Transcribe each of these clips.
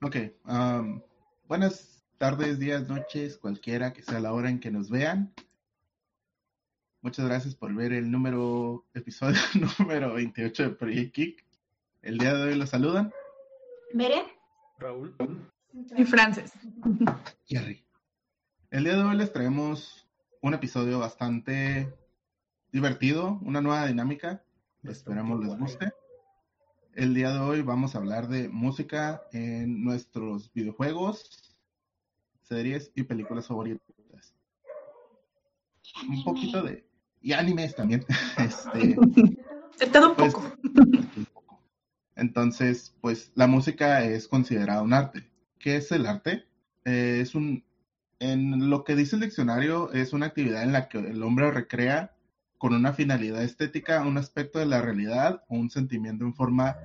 Ok. um, buenas tardes, días, noches, cualquiera que sea la hora en que nos vean. Muchas gracias por ver el número, episodio número 28 de Project Kick. El día de hoy los saludan ¿Veré? Raúl. Y Frances. Jerry. El día de hoy les traemos un episodio bastante divertido, una nueva dinámica. Esperamos les guste. El día de hoy vamos a hablar de música en nuestros videojuegos, series y películas favoritas. Un poquito de... Y animes también. Este, todo un Pues- poco. Entonces, pues la música es considerada un arte. ¿Qué es el arte? Eh, es un, en lo que dice el diccionario, es una actividad en la que el hombre recrea con una finalidad estética un aspecto de la realidad o un sentimiento en forma,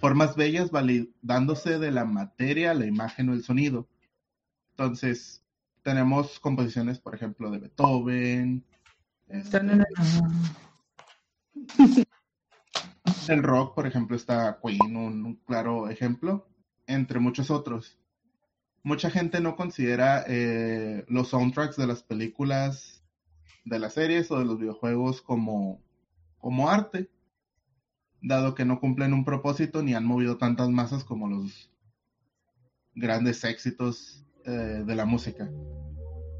formas bellas validándose de la materia, la imagen o el sonido. Entonces, tenemos composiciones, por ejemplo, de Beethoven, este, el rock, por ejemplo, está Queen, un, un claro ejemplo, entre muchos otros. Mucha gente no considera eh, los soundtracks de las películas, de las series o de los videojuegos como, como arte, dado que no cumplen un propósito ni han movido tantas masas como los grandes éxitos eh, de la música.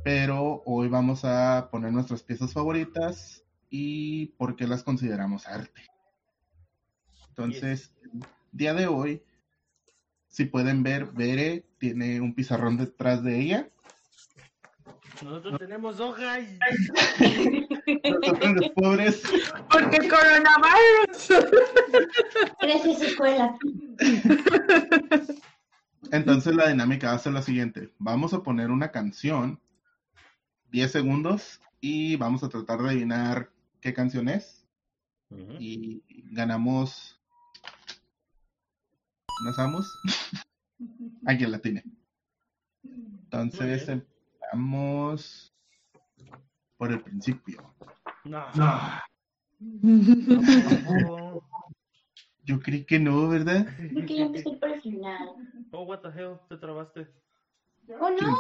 Pero hoy vamos a poner nuestras piezas favoritas y por qué las consideramos arte. Entonces, día de hoy, si pueden ver, Bere tiene un pizarrón detrás de ella. Nosotros tenemos hoja y... Nosotros los pobres, Porque coronavirus. Gracias, escuela. entonces la dinámica va a ser la siguiente. Vamos a poner una canción, 10 segundos, y vamos a tratar de adivinar qué canción es. Y ganamos... ¿Nos vamos? Alguien la tiene. Entonces Empezamos por el principio. No. Yo creí que no, ¿verdad? Yo quería empezar por el final. Oh, what the hell, te trabaste. ¡Oh, no!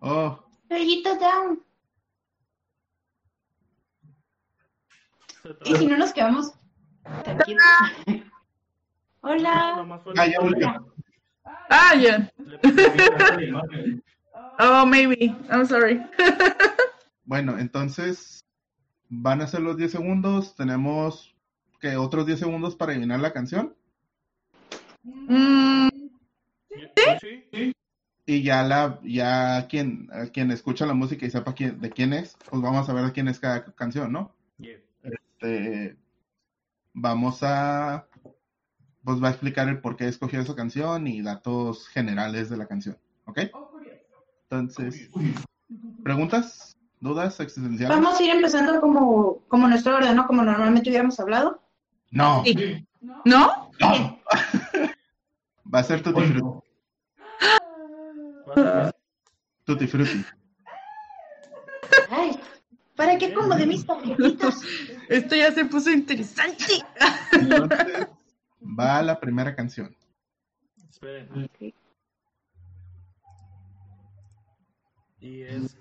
Oh, Rayito down. ¿Y si no nos quedamos tranquilos? Hola. Ah, ya volvió. Ah, ya. Oh, maybe. I'm sorry. Bueno, entonces van a ser los 10 segundos. Tenemos que otros 10 segundos para adivinar la canción. Mm, ¿Sí? Y ya la, ya quien, a quien escucha la música y sepa quién, de quién es, pues vamos a ver de quién es cada canción, ¿no? Yeah. Este, vamos a, pues va a explicar el por qué escogió esa canción y datos generales de la canción, ¿ok? Entonces, ¿preguntas? ¿Dudas existenciales? Vamos a ir empezando como, como nuestro orden, ¿no? Como normalmente hubiéramos hablado. No, sí. ¿No? no. Va a ser Tutti Frutti. Tutti Frutti. Ay, ¿para qué como de mis tarjetitas? Esto ya se puso interesante. Entonces, va la primera canción. Esperen. Y es...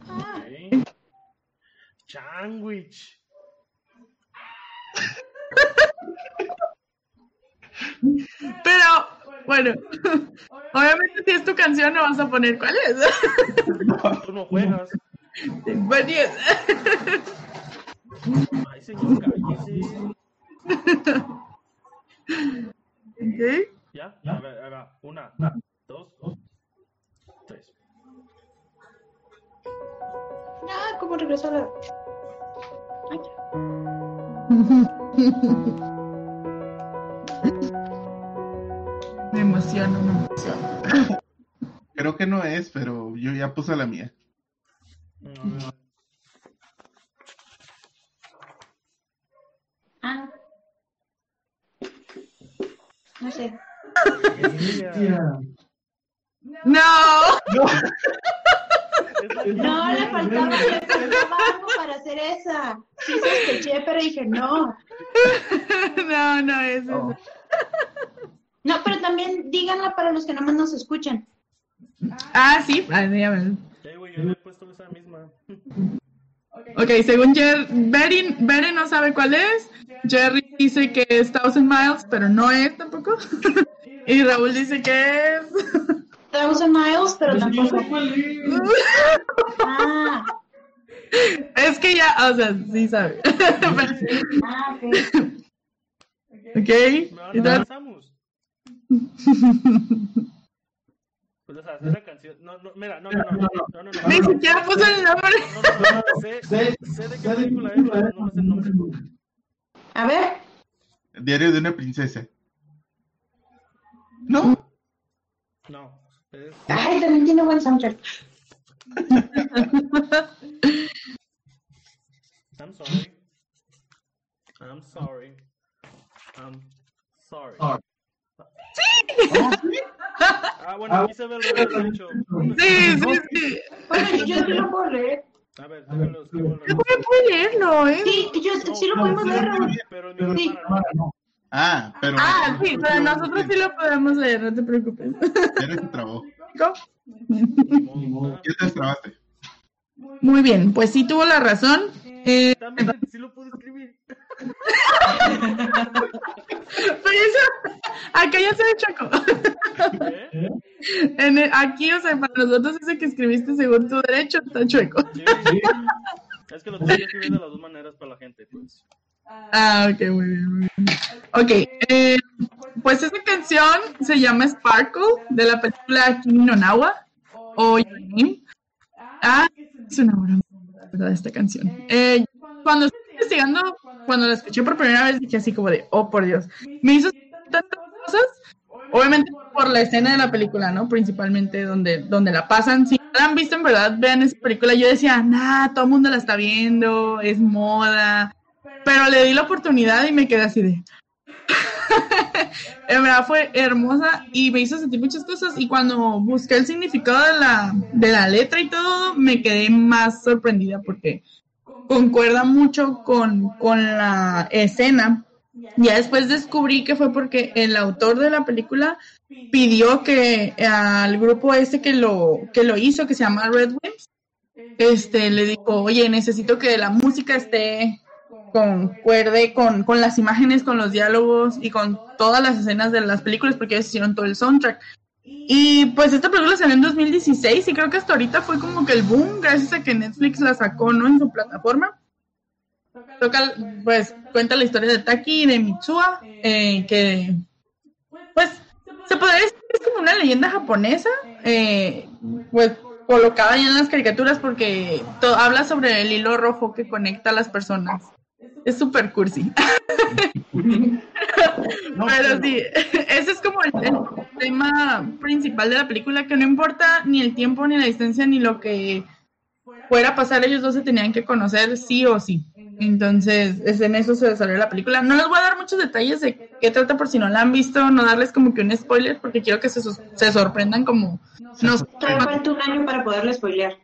Ok. Sandwich. Pero, bueno, obviamente si es tu canción no vas a poner cuál es. Tú no juegas. But yes. Ay, señor, cállese. Okay. ¿Ya? A ver, ahí va. Una, dos, tres. Ah, ¿cómo regresó a la...? Ay, Me emociono, me emociono. Creo que no es, pero yo ya puse la mía. Mm, Ah. No sé. No. No, le faltaba, le faltaba algo para hacer esa. Sí sospeché, pero dije no. No, no es eso. No, pero pero también díganla para los que nomás nos escuchan. Ah, sí, ah, dígame. Güey, yo le he puesto esa misma. Ok, según Jer Betty, Betty no sabe cuál es. Jerry dice que es Thousand Miles, pero no es tampoco. y Raúl dice que es. Thousand Miles, pero tampoco. Ah, es que ya, o sea, sí sabe. ah, ok. ok. No, no entonces- pasamos. Pues, o sea, es la canción. No, no, mira, no, no, no, no, no, no. Ni siquiera puso el nombre. No, no, no, no, sé, sé de qué película es, pero no me sé el nombre. A ver, Diario de una princesa. ¿No? No. Ay, también tiene buen soundtrack. I'm sorry. I'm sorry. I'm sorry. Ah, bueno, aquí se ve el revés, de. Sí, sí, sí. Bueno, yo sí lo puedo leer. A ver, déjalo, escribo el No leerlo, ¿eh? Sí, yo sí lo podemos leer, Raúl. Pero mi Sí. hermana no. Ah, pero. Ah, sí, pero nosotros sí lo podemos leer, no te preocupes. Ya se trabó. Ya te destrabaste. Muy bien, pues sí tuvo la razón. Eh, También sí lo pude escribir. pero eso, acá ya se ve choco. ¿Eh? En el- aquí, o sea, para nosotros ese que escribiste según tu derecho está chueco. Sí, sí. Es que lo tengo que escribir de las dos maneras para la gente, pues. Ah, ok, muy bien, muy bien. Ok, eh, pues esa canción se llama Sparkle de la película Kimi no Nawa o Your Name. Ah, es una maestra, ¿verdad? Esta canción. Eh, cuando estoy investigando, cuando la escuché por primera vez, dije así como de, oh por Dios, me hizo tantas cosas. Obviamente por la escena de la película, ¿no? Principalmente donde, donde la pasan. Si la han visto, en verdad, vean esa película. Yo decía, nah, todo el mundo la está viendo, es moda. Pero le di la oportunidad y me quedé así de. en verdad fue hermosa y me hizo sentir muchas cosas. Y cuando busqué el significado de la, de la letra y todo, me quedé más sorprendida porque concuerda mucho con, con la escena. Ya después descubrí que fue porque el autor de la película pidió que al grupo este que lo, que lo hizo, que se llama Red Wimps, este, le dijo, oye, necesito que la música esté concuerde con, con las imágenes, con los diálogos y con todas las escenas de las películas, porque ellos hicieron todo el soundtrack. Y pues esta película salió en 2016 y creo que hasta ahorita fue como que el boom, gracias a que Netflix la sacó, ¿no? En su plataforma. Toca, pues, cuenta la historia de Taki y de Mitsuha, eh, que, pues, se podría decir que es como una leyenda japonesa, eh, pues, colocada ya en las caricaturas porque habla sobre el hilo rojo que conecta a las personas. Es súper cursi. Pero sí, ese es como el, el tema principal de la película, que no importa ni el tiempo, ni la distancia, ni lo que fuera a pasar, ellos dos se tenían que conocer sí o sí. Entonces, es en eso se desarrolla la película. No les voy a dar muchos detalles de qué trata por si no la han visto, no darles como que un spoiler, porque quiero que se, se sorprendan como nos falta un año para poderle spoilear.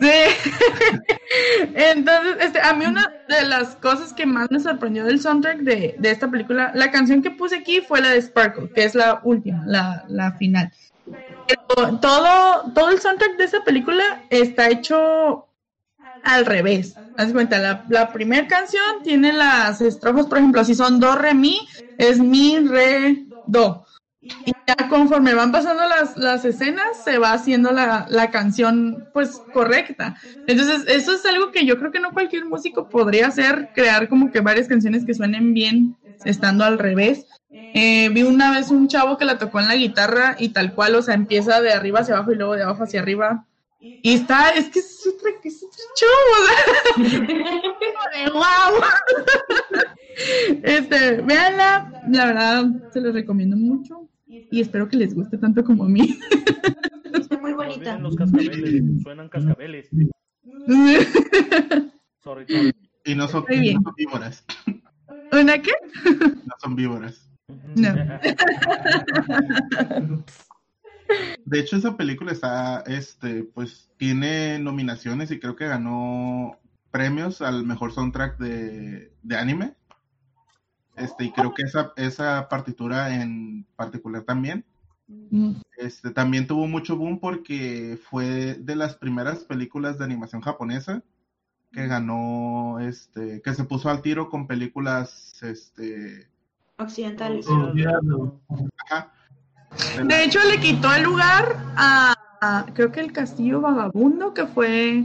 Sí. Entonces, este, a mí una de las cosas que más me sorprendió del soundtrack de, de esta película, la canción que puse aquí fue la de Sparkle, que es la última, la, la final. Pero todo, todo el soundtrack de esa película está hecho al revés. Haz cuenta, la, la primera canción tiene las estrofas, por ejemplo, si son do, re, mi, es mi, re, do. Y ya conforme van pasando las, las escenas, se va haciendo la, la canción, pues, correcta. Entonces, eso es algo que yo creo que no cualquier músico podría hacer, crear como que varias canciones que suenen bien estando al revés. Eh, vi una vez un chavo que la tocó en la guitarra y tal cual, o sea, empieza de arriba hacia abajo y luego de abajo hacia arriba. Y está, es que es otra, es otro show, wow. Este, véanla, la verdad se los recomiendo mucho y espero que les guste tanto como a mí. Está muy bonita. los cascabeles, suenan cascabeles. Sorry, sorry. Y no son, no son víboras. ¿Una qué? No son víboras. No. De hecho, esa película está, este, pues, tiene nominaciones y creo que ganó premios al mejor soundtrack de, de anime. Este, y creo que esa, esa partitura en particular también. Este, también tuvo mucho boom porque fue de las primeras películas de animación japonesa que ganó, este, que se puso al tiro con películas, este, Occidentales. ajá. De hecho, le quitó el lugar a, a- creo que el Castillo Vagabundo, que fue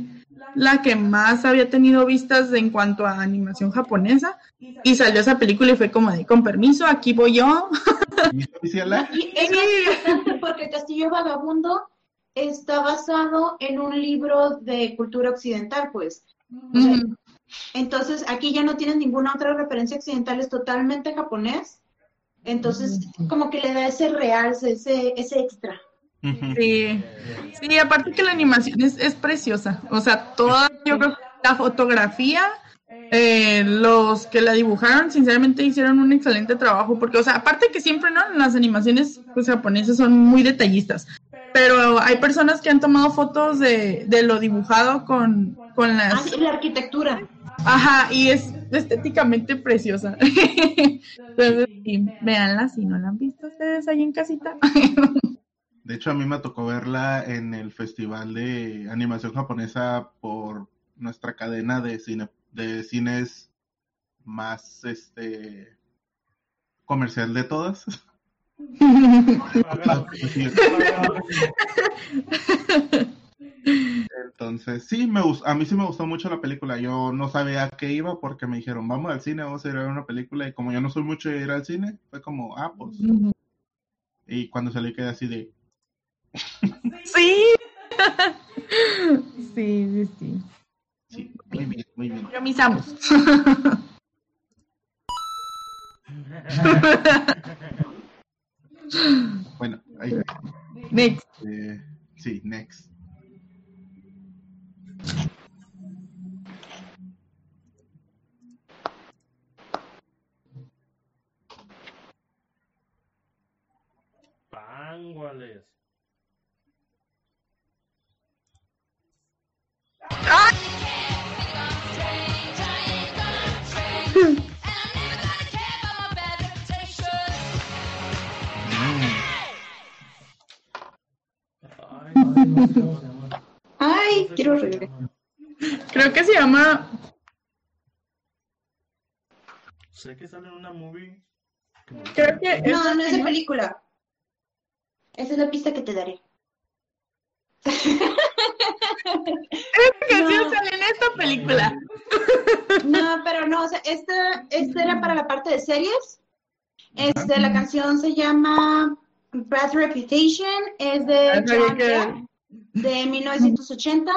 la que más había tenido vistas en cuanto a animación japonesa. Y salió esa película y fue como de, con permiso, aquí voy yo. Porque el Castillo Vagabundo está basado en un libro de cultura occidental, pues. O sea, Ujú. Entonces, aquí ya no tienes ninguna otra referencia occidental, es totalmente japonés. Entonces, como que le da ese realce, ese, ese extra. Sí. Sí, aparte que la animación es, es preciosa. O sea, toda, yo creo que la fotografía, eh, los que la dibujaron, sinceramente hicieron un excelente trabajo. Porque, o sea, aparte que siempre, ¿no? Las animaciones pues, japonesas son muy detallistas. Pero hay personas que han tomado fotos de, de lo dibujado con, con Ah, las... sí, la arquitectura. Ajá, y es estéticamente preciosa. Entonces, sí, véanla si no la han visto ustedes ahí en casita. De hecho, a mí me tocó verla en el festival de animación japonesa por nuestra cadena de cine, de cines más este comercial de todas. Entonces, sí, me a mí sí me gustó mucho la película. Yo no sabía a qué iba porque me dijeron, vamos al cine, vamos a ir a ver una película. Y como yo no soy mucho de ir al cine, fue como, ah, pues. Y cuando salí quedé así de, Sí. Sí, sí, sí. sí, muy bien, muy bien. Pero mis amos. Bueno, ahí, Next. eh, sí, next. Pánguales. Ay, quiero regresar. Creo que se llama. Sé que sale en una movie. Creo que. No, no es de película. Esa es la pista que te daré. Esta canción No. sale en esta película. No, pero no, o sea, esta, esta era para la parte de series. Este, la canción se llama Bad Reputation, es de Ah, de 1980.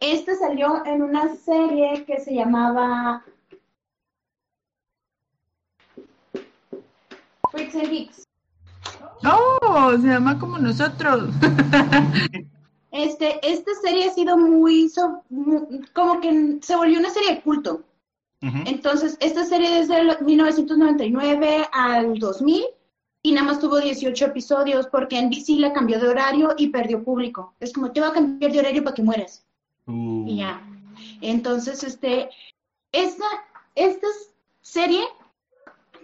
Esta salió en una serie que se llamaba Freaks and Geeks. Oh, se llama como nosotros. Este, esta serie ha sido muy, so- como que se volvió una serie de culto. Entonces, esta serie desde el 1999 al 2000 y nada más tuvo 18 episodios porque NBC la cambió de horario y perdió público. Es como, te voy a cambiar de horario para que mueras. Uh, Y ya. Entonces, este, esta, esta serie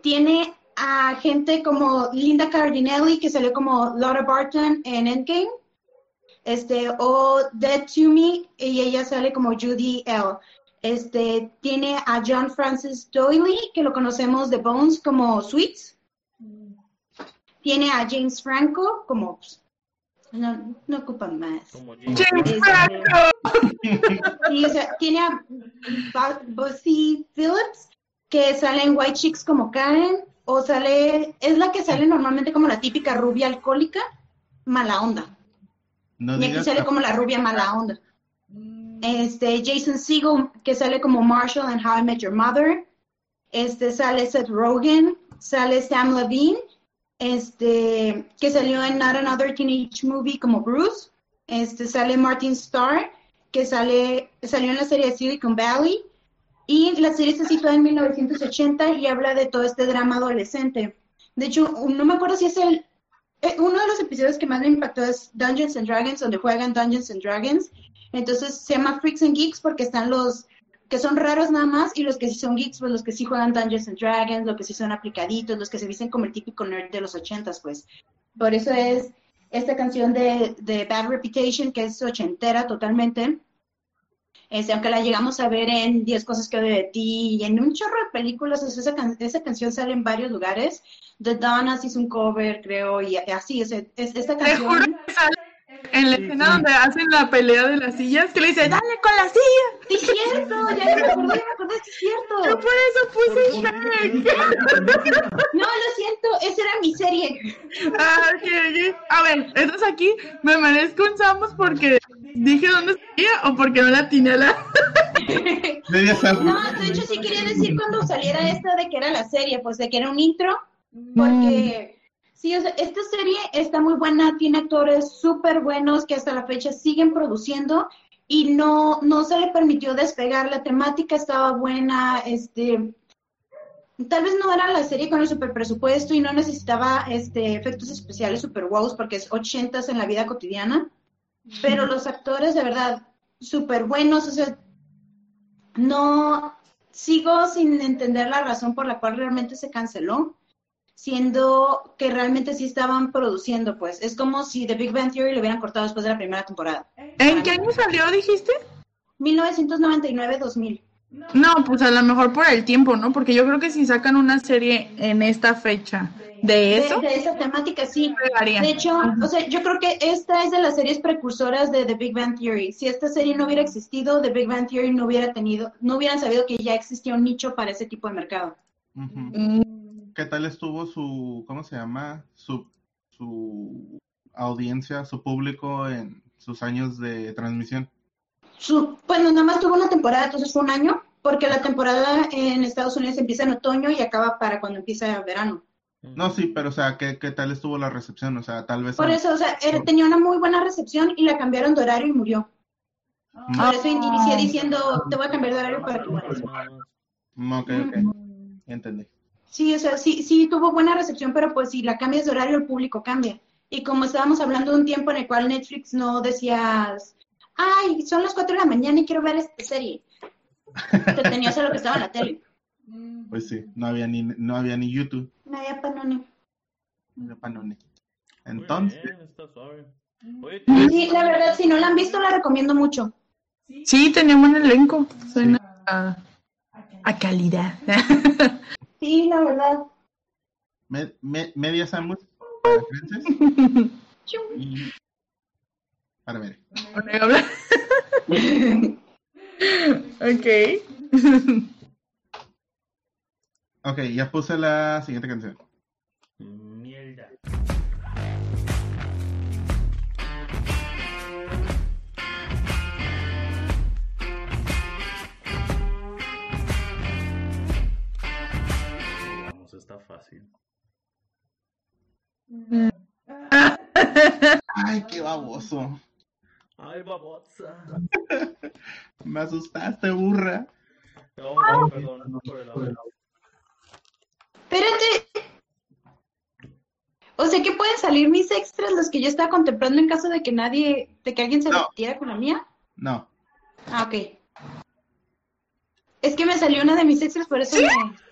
tiene a gente como Linda Cardinelli, que salió como Laura Barton en Endgame, este, o Dead to Me, y ella sale como Judy L. Este, tiene a John Francis Doyle, que lo conocemos de Bones como Sweets. Tiene a James Franco como... No, no ocupan más. Como Jim. James Este, Franco. Sí, o sea, tiene a Busy Phillips, que sale en White Chicks como Karen, o sale, es la que sale normalmente como la típica rubia alcohólica, mala onda. No Y aquí sale como la rubia mala onda. Este, Jason Segel, que sale como Marshall en How I Met Your Mother. Este, sale Seth Rogen, sale Sam Levine, este, que salió en Not Another Teenage Movie como Bruce. Este, sale Martin Starr, que sale, salió en la serie Silicon Valley. Y la serie se sitúa en 1980 y habla de todo este drama adolescente. De hecho, no me acuerdo si es el... eh, Uno de los episodios que más me impactó es Dungeons and Dragons, donde juegan Dungeons and Dragons. Entonces se llama Freaks and Geeks porque están los que son raros nada más, y los que sí son geeks, pues los que sí juegan Dungeons and Dragons, los que sí son aplicaditos, los que se visten como el típico nerd de los ochentas, pues. Por eso es esta canción de, de Bad Reputation, que es ochentera totalmente. Este, aunque la llegamos a ver en 10 cosas que odio de ti y en un chorro de películas, esa, can- esa canción sale en varios lugares. The Donnas hizo un cover, creo, y así, es, es- esta Te juro canción. que sale en la Sí, escena sí. donde hacen la pelea de las sillas, que le dice, dale con la silla. Sí, es cierto, ya me acordé, me acordé, sí es Yo cierto. por eso puse Shrek. No, lo siento, esa era mi serie. Ah. A ver, entonces aquí me merezco un Samus porque dije dónde salía o porque no la a la... No, de hecho sí quería decir cuando saliera esta de que era la serie, pues de que era un intro, porque sí, o sea, esta serie está muy buena, tiene actores súper buenos que hasta la fecha siguen produciendo y no, no se le permitió despegar, la temática estaba buena, este, tal vez no era la serie con el super presupuesto y no necesitaba este, efectos especiales super wows porque es ochentas en la vida cotidiana, pero los actores de verdad súper buenos, o sea, no sigo sin entender la razón por la cual realmente se canceló, siendo que realmente sí estaban produciendo, pues es como si The Big Bang Theory lo hubieran cortado después de la primera temporada. ¿En qué año salió, dijiste? 1999-2000. No, pues a lo mejor por el tiempo, ¿no? Porque yo creo que si sacan una serie en esta fecha de eso, de esa temática, sí. De hecho, o sea, yo creo que esta es de las series precursoras de The Big Bang Theory. Si esta serie no hubiera existido, The Big Bang Theory no hubiera tenido, no hubieran sabido que ya existía un nicho para ese tipo de mercado. Mm, ¿Qué tal estuvo su, cómo se llama? Su, su audiencia, su público en sus años de transmisión. Su, bueno, nada más tuvo una temporada, entonces fue un año, porque la temporada en Estados Unidos empieza en otoño y acaba para cuando empieza verano. No, sí, pero o sea, ¿qué, qué tal estuvo la recepción? O sea, tal vez... Por eso, o sea, era- tenía una muy buena recepción y la cambiaron de horario y murió. Mm, Por eso inicié diciendo, te voy a cambiar de horario para que mueras. mm, ok, ok. Ya entendí. Sí, o sea, sí, sí tuvo buena recepción, pero pues si la cambias de horario, el público cambia. Y como estábamos hablando de un tiempo en el cual Netflix no decías, ay, son las 4 de la mañana y quiero ver esta serie. Te tenías a lo que estaba en la tele. Pues sí, no había ni, no había ni YouTube. No había panone. no había Panone. Entonces, bien, está suave. Oye, Sí, la verdad, si no la han visto, la recomiendo mucho. Sí, tenía un buen elenco. Suena a, a calidad. Sí, la verdad. me- me- media Samus para Frances y para ver. ok. Ok, ya puse la siguiente canción. Mierda. Ay, qué baboso. Ay, babosa. Me asustaste, burra. No, no, perdón, no por el audio. Espérate. O sea que pueden salir mis extras, los que yo estaba contemplando en caso de que nadie, de que alguien se No. metiera con la mía. No. Ah, ok. Es que me salió una de mis extras, por eso me...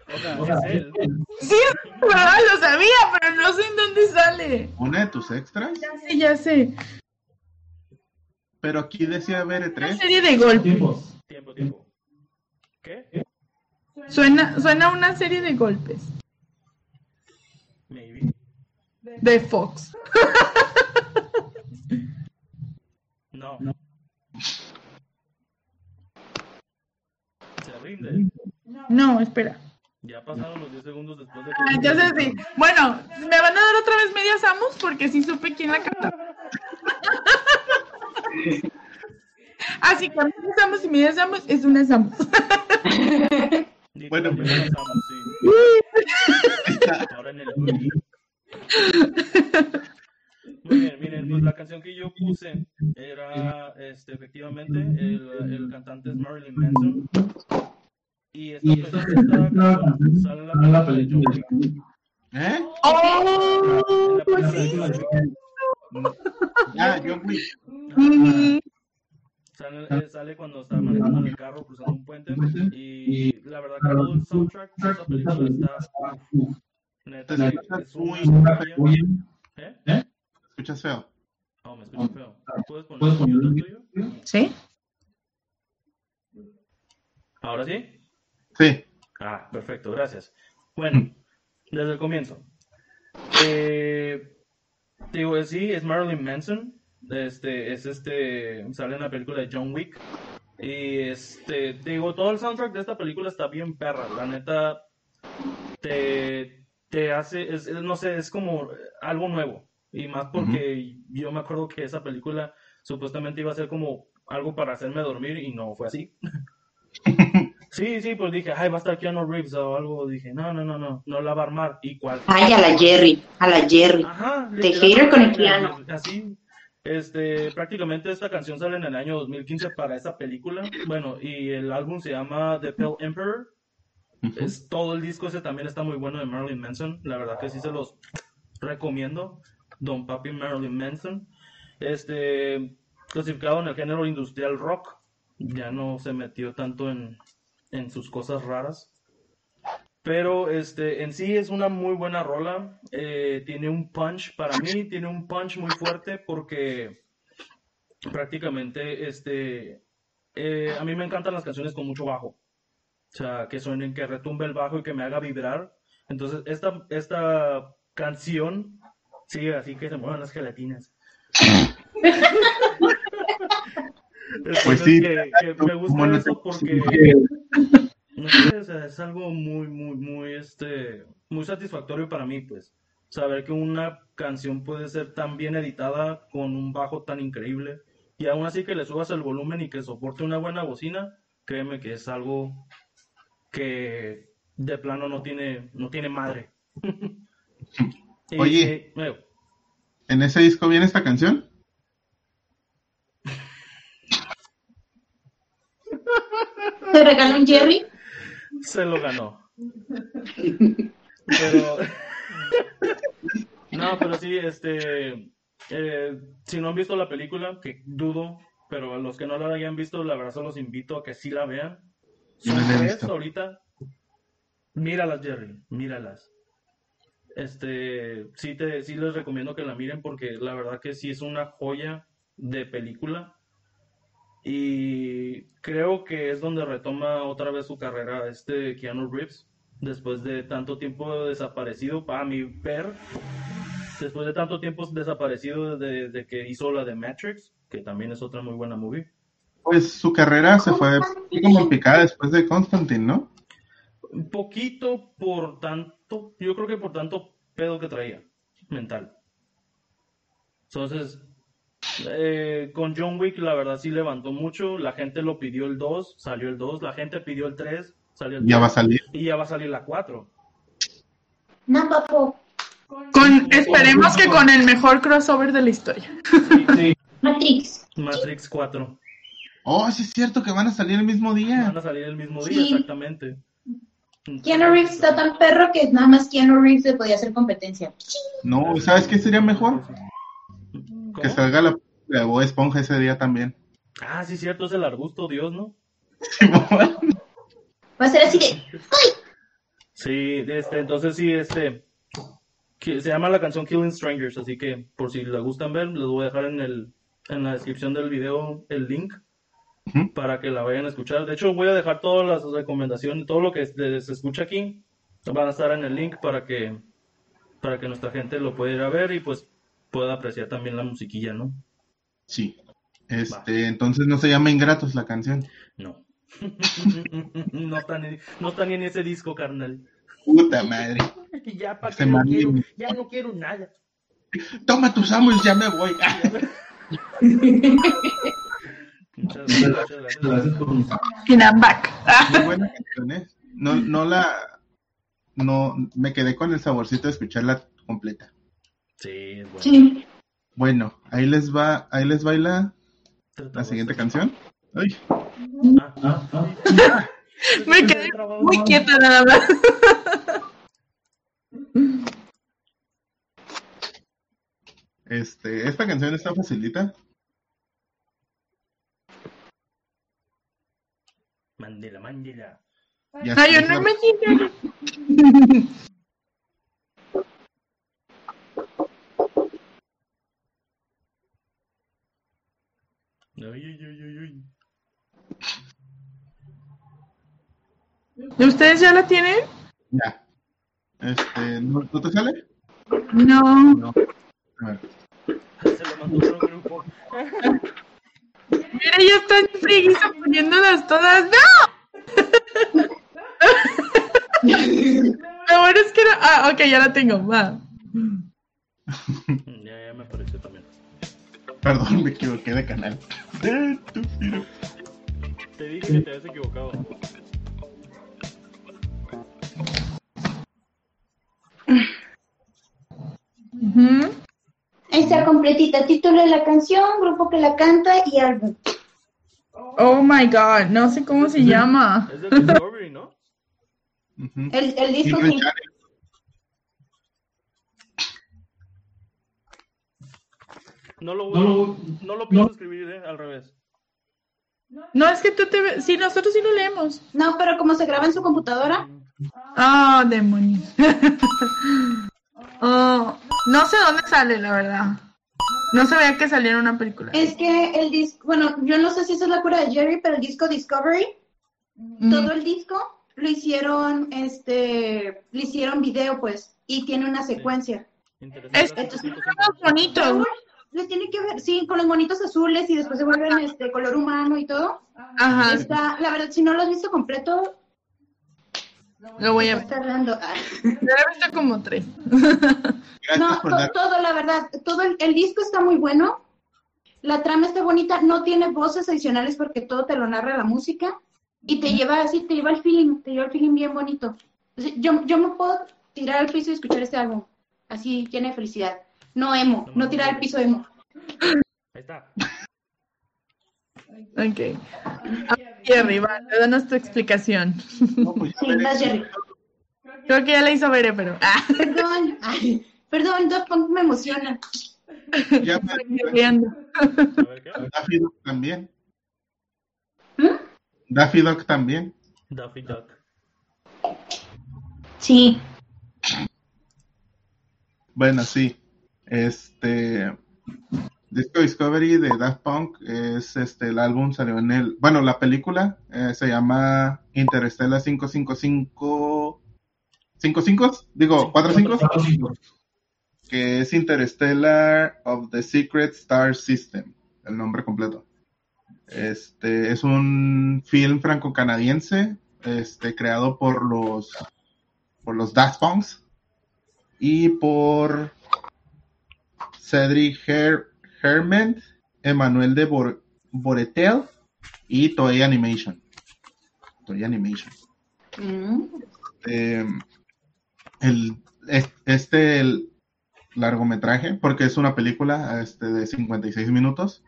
O sea, es él. Sí, ¿verdad? lo sabía, pero no sé en dónde sale. ¿Una de tus extras? Ya sé, ya sé. Pero aquí decía Una BR3. serie de golpes. Tiempo, tiempo. ¿Qué? Suena, suena una serie de golpes. Maybe. De Fox. No. Se rinde. No, espera. Ya pasaron los 10 segundos después de Ah, ya sé, sí. Bueno, me van a dar otra vez media Samus porque sí supe quién la cantó. Así que media Samus y media Samus es una Samus. Bueno, pues. pasamos, sí. Ahora en el. Muy bien, miren, pues la canción que yo puse era, este, efectivamente, el, el cantante es Marilyn Manson. Y esta, esta canción sale en la película de. ¿Eh? ¡Oh! Película de Sí. John Wick. Mm, Sale, eh, sale cuando está manejando en el carro cruzando un puente y la verdad que todo el soundtrack de esa película está uf, neta es muy, joya. ¿Eh? ¿Te escuchas feo? No, me escucho feo. ¿Puedes poner el tuyo? ¿Sí? ¿Ahora sí? Sí. Ah, perfecto, gracias. Bueno, desde el comienzo. Eh, digo, sí, es Marilyn Manson. Este, es este, sale en la película de John Wick. Y este, digo, todo el soundtrack de esta película está bien perra. La neta, te, te hace, es, es- no sé, es como algo nuevo. Y más porque yo me acuerdo que esa película supuestamente iba a ser como algo para hacerme dormir y no fue así. Sí, sí, pues dije, ay, va a estar Keanu Reeves o algo. Dije, no, no, no, no, no la va a armar. ¿Y cuál? Ay, a la Jerry, a la Jerry. Ajá, The hater con el piano. Así, este, prácticamente esta canción sale en el año 2015 para esa película. Bueno, y el álbum se llama The Pale Emperor. Es todo el disco ese también está muy bueno de Marilyn Manson. La verdad que sí se los recomiendo. Don Papi Marilyn Manson. Este, clasificado en el género industrial rock. Ya no se metió tanto en, en sus cosas raras. Pero este, en sí es una muy buena rola. Eh, tiene un punch, para mí, tiene un punch muy fuerte porque prácticamente este, eh, a mí me encantan las canciones con mucho bajo. O sea, que suenen, que retumbe el bajo y que me haga vibrar. Entonces, esta, esta canción, sí, así que se muevan las gelatinas. Pues sí, Entonces, que, que me gusta eso porque no sé, o sea, es algo muy, muy, muy, este, muy satisfactorio para mí, pues, saber que una canción puede ser tan bien editada con un bajo tan increíble y aún así que le subas el volumen y que soporte una buena bocina, créeme que es algo que de plano no tiene, no tiene madre. Y- Oye. eh, ¿En ese disco viene esta canción? ¿Te regaló un Jerry? se lo ganó. Pero. no, pero sí, este. eh, si no han visto la película, que dudo, pero a los que no la hayan visto, la verdad, se los invito a que sí la vean. No Son tres ahorita. Míralas, Jerry, míralas. Este, sí, te, sí les recomiendo que la miren porque la verdad que sí es una joya de película. Y creo que es donde retoma otra vez su carrera este Keanu Reeves, después de tanto tiempo desaparecido, para mi ver, después de tanto tiempo desaparecido desde, desde que hizo la de Matrix, que también es otra muy buena movie. Pues su carrera se fue como en picada después de Constantine, ¿no? Un poquito por tanto, yo creo que por tanto pedo que traía, mental. Entonces, eh, con John Wick la verdad sí levantó mucho, la gente lo pidió el 2, salió el 2, la gente pidió el 3, salió el Ya va a 3, salir. y ya va a salir la 4. No, papo. Con, esperemos que con el mejor crossover de la historia. Matrix. Matrix 4. Oh, sí es cierto que van a salir el mismo día. Van a salir el mismo Sí. día, exactamente. Keanu Reeves está tan perro que nada más Keanu Reeves le podía hacer competencia. No, ¿sabes qué sería mejor? ¿Cómo? Que salga la de Bob Esponja ese día también. Ah, sí, cierto, es el arbusto Dios, ¿no? Va a ser así de. Sí, este, entonces sí, este, que se llama la canción Killing Strangers, así que por si la gustan ver, les voy a dejar en el, en la descripción del video el link para que la vayan a escuchar. De hecho, voy a dejar todas las recomendaciones, todo lo que se se escucha aquí, van a estar en el link para que, para que nuestra gente lo pueda ir a ver y pues pueda apreciar también la musiquilla, ¿no? Sí. Este, entonces no se llama Ingratos la canción. No. No está ni, no está ni en ese disco, carnal. Puta madre. Ya, ¿para Ese qué no quiero? Ya no quiero nada. Toma tus Samuels, ya me voy. Muchas gracias, muchas gracias. And I'm back. Muy buena canción, ¿eh? No, no la. No, me quedé con el saborcito de escucharla completa. Sí, bueno. Sí. Bueno, ahí les va, ahí les baila la siguiente canción. Ay, Ah, ah, me quedé muy quieta nada más. este, esta canción está facilita. mándela. Ya Ay, yo no ya- me Ay, ay, ay, ay, ay. ¿Ustedes ya la tienen? Ya. Este, ¿no, ¿no te sale? No. No. A ver. Se lo mandó otro grupo. Mira, ya están friguiza poniéndolas todas. ¡No! Lo bueno es que no. Ah, ok, ya la tengo. Va. Ya, ya me apareció también. Perdón, me equivoqué de canal. Estúpido. Te dije que te habías equivocado. Ujú. Ahí está completita, título de la canción, grupo que la canta y álbum. Oh my god, no sé cómo se llama. Es de Discovery, ¿no? Ujú. El, el disco. Channel. No lo, no, no lo pienso escribir, ¿eh? Al revés. No, es que tú te. Sí, nosotros sí lo leemos. No, pero como se graba en su computadora, Ah, demonios. oh, no sé dónde sale, la verdad. No se veía que saliera en una película. es que el disco, bueno, yo no sé si esa es la cura de Jerry, pero el disco Discovery, Mm. todo el disco lo hicieron, este, le hicieron video, pues, y tiene una secuencia. Interesante. Es- cinco, bonitos. Le tiene que ver, sí, con los monitos azules y después se vuelven este color humano y todo. Ajá, Está, la verdad, si no lo has visto completo, lo voy a ver. está dando. ah. Yo lo he visto como tres. Gracias No, por to- dar. todo, la verdad, todo el, el disco está muy bueno. La trama está bonita, no tiene voces adicionales porque todo te lo narra la música y te lleva así, te lleva el feeling, te lleva el feeling bien bonito. Yo, yo me puedo tirar al piso y escuchar este álbum, así llena de felicidad. No emo, no tirar al piso emo. Ahí está. Ok. Ah, Jerry, va, danos tu explicación. No, pues Sí, veré. vas, Jerry. Creo que ya la hizo Bere, pero. Ah, Perdón, ay, perdón, Daft Punk me emociona. Ya me- estoy riendo. A ver qué. Daffy Duck también. ¿Mm? Daffy Duck también. Daffy Duck. Sí, Bueno, sí. Este. Disco Discovery de Daft Punk es este el álbum salió en el bueno la película eh, se llama Interstellar 555 55 digo 45 que es Interstellar of the Secret Star System el nombre completo este es un film franco-canadiense este creado por los por los Daft Punks y por Cedric Her Herman, Emanuel de Bor Boretel y Toei Animation. Toei Animation. Mm. Eh, el, es- este el largometraje, porque es una película este, de 56 minutos,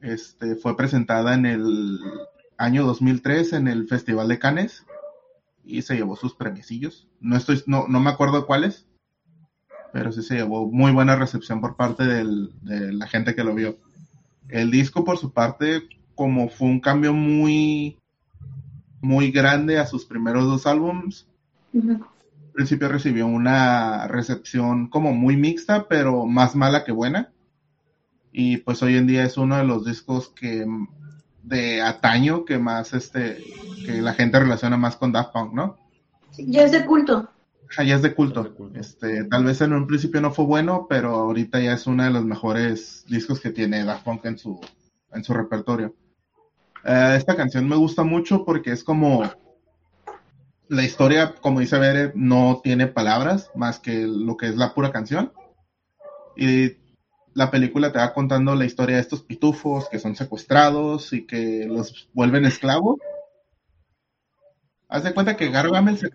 este, fue presentada en el año 2003 en el Festival de Cannes y se llevó sus premiecillos. No, estoy, no, no me acuerdo cuáles, pero sí se llevó muy buena recepción por parte del- de la gente que lo vio. El disco, por su parte, como fue un cambio muy, muy grande a sus primeros dos álbums, Ujú. al principio recibió una recepción como muy mixta, pero más mala que buena. Y pues hoy en día es uno de los discos que de ataño que más este que la gente relaciona más con Daft Punk, ¿no? Sí, ya es de culto. Ah, ya es de culto. Es de culto. Este, tal vez en un principio no fue bueno, pero ahorita ya es uno de los mejores discos que tiene Daft Punk en su, en su repertorio. Eh, esta canción me gusta mucho porque es como la historia, como dice Bere, no tiene palabras más que lo que es la pura canción. Y la película te va contando la historia de estos pitufos que son secuestrados y que los vuelven esclavos. Haz de cuenta que Gargamel se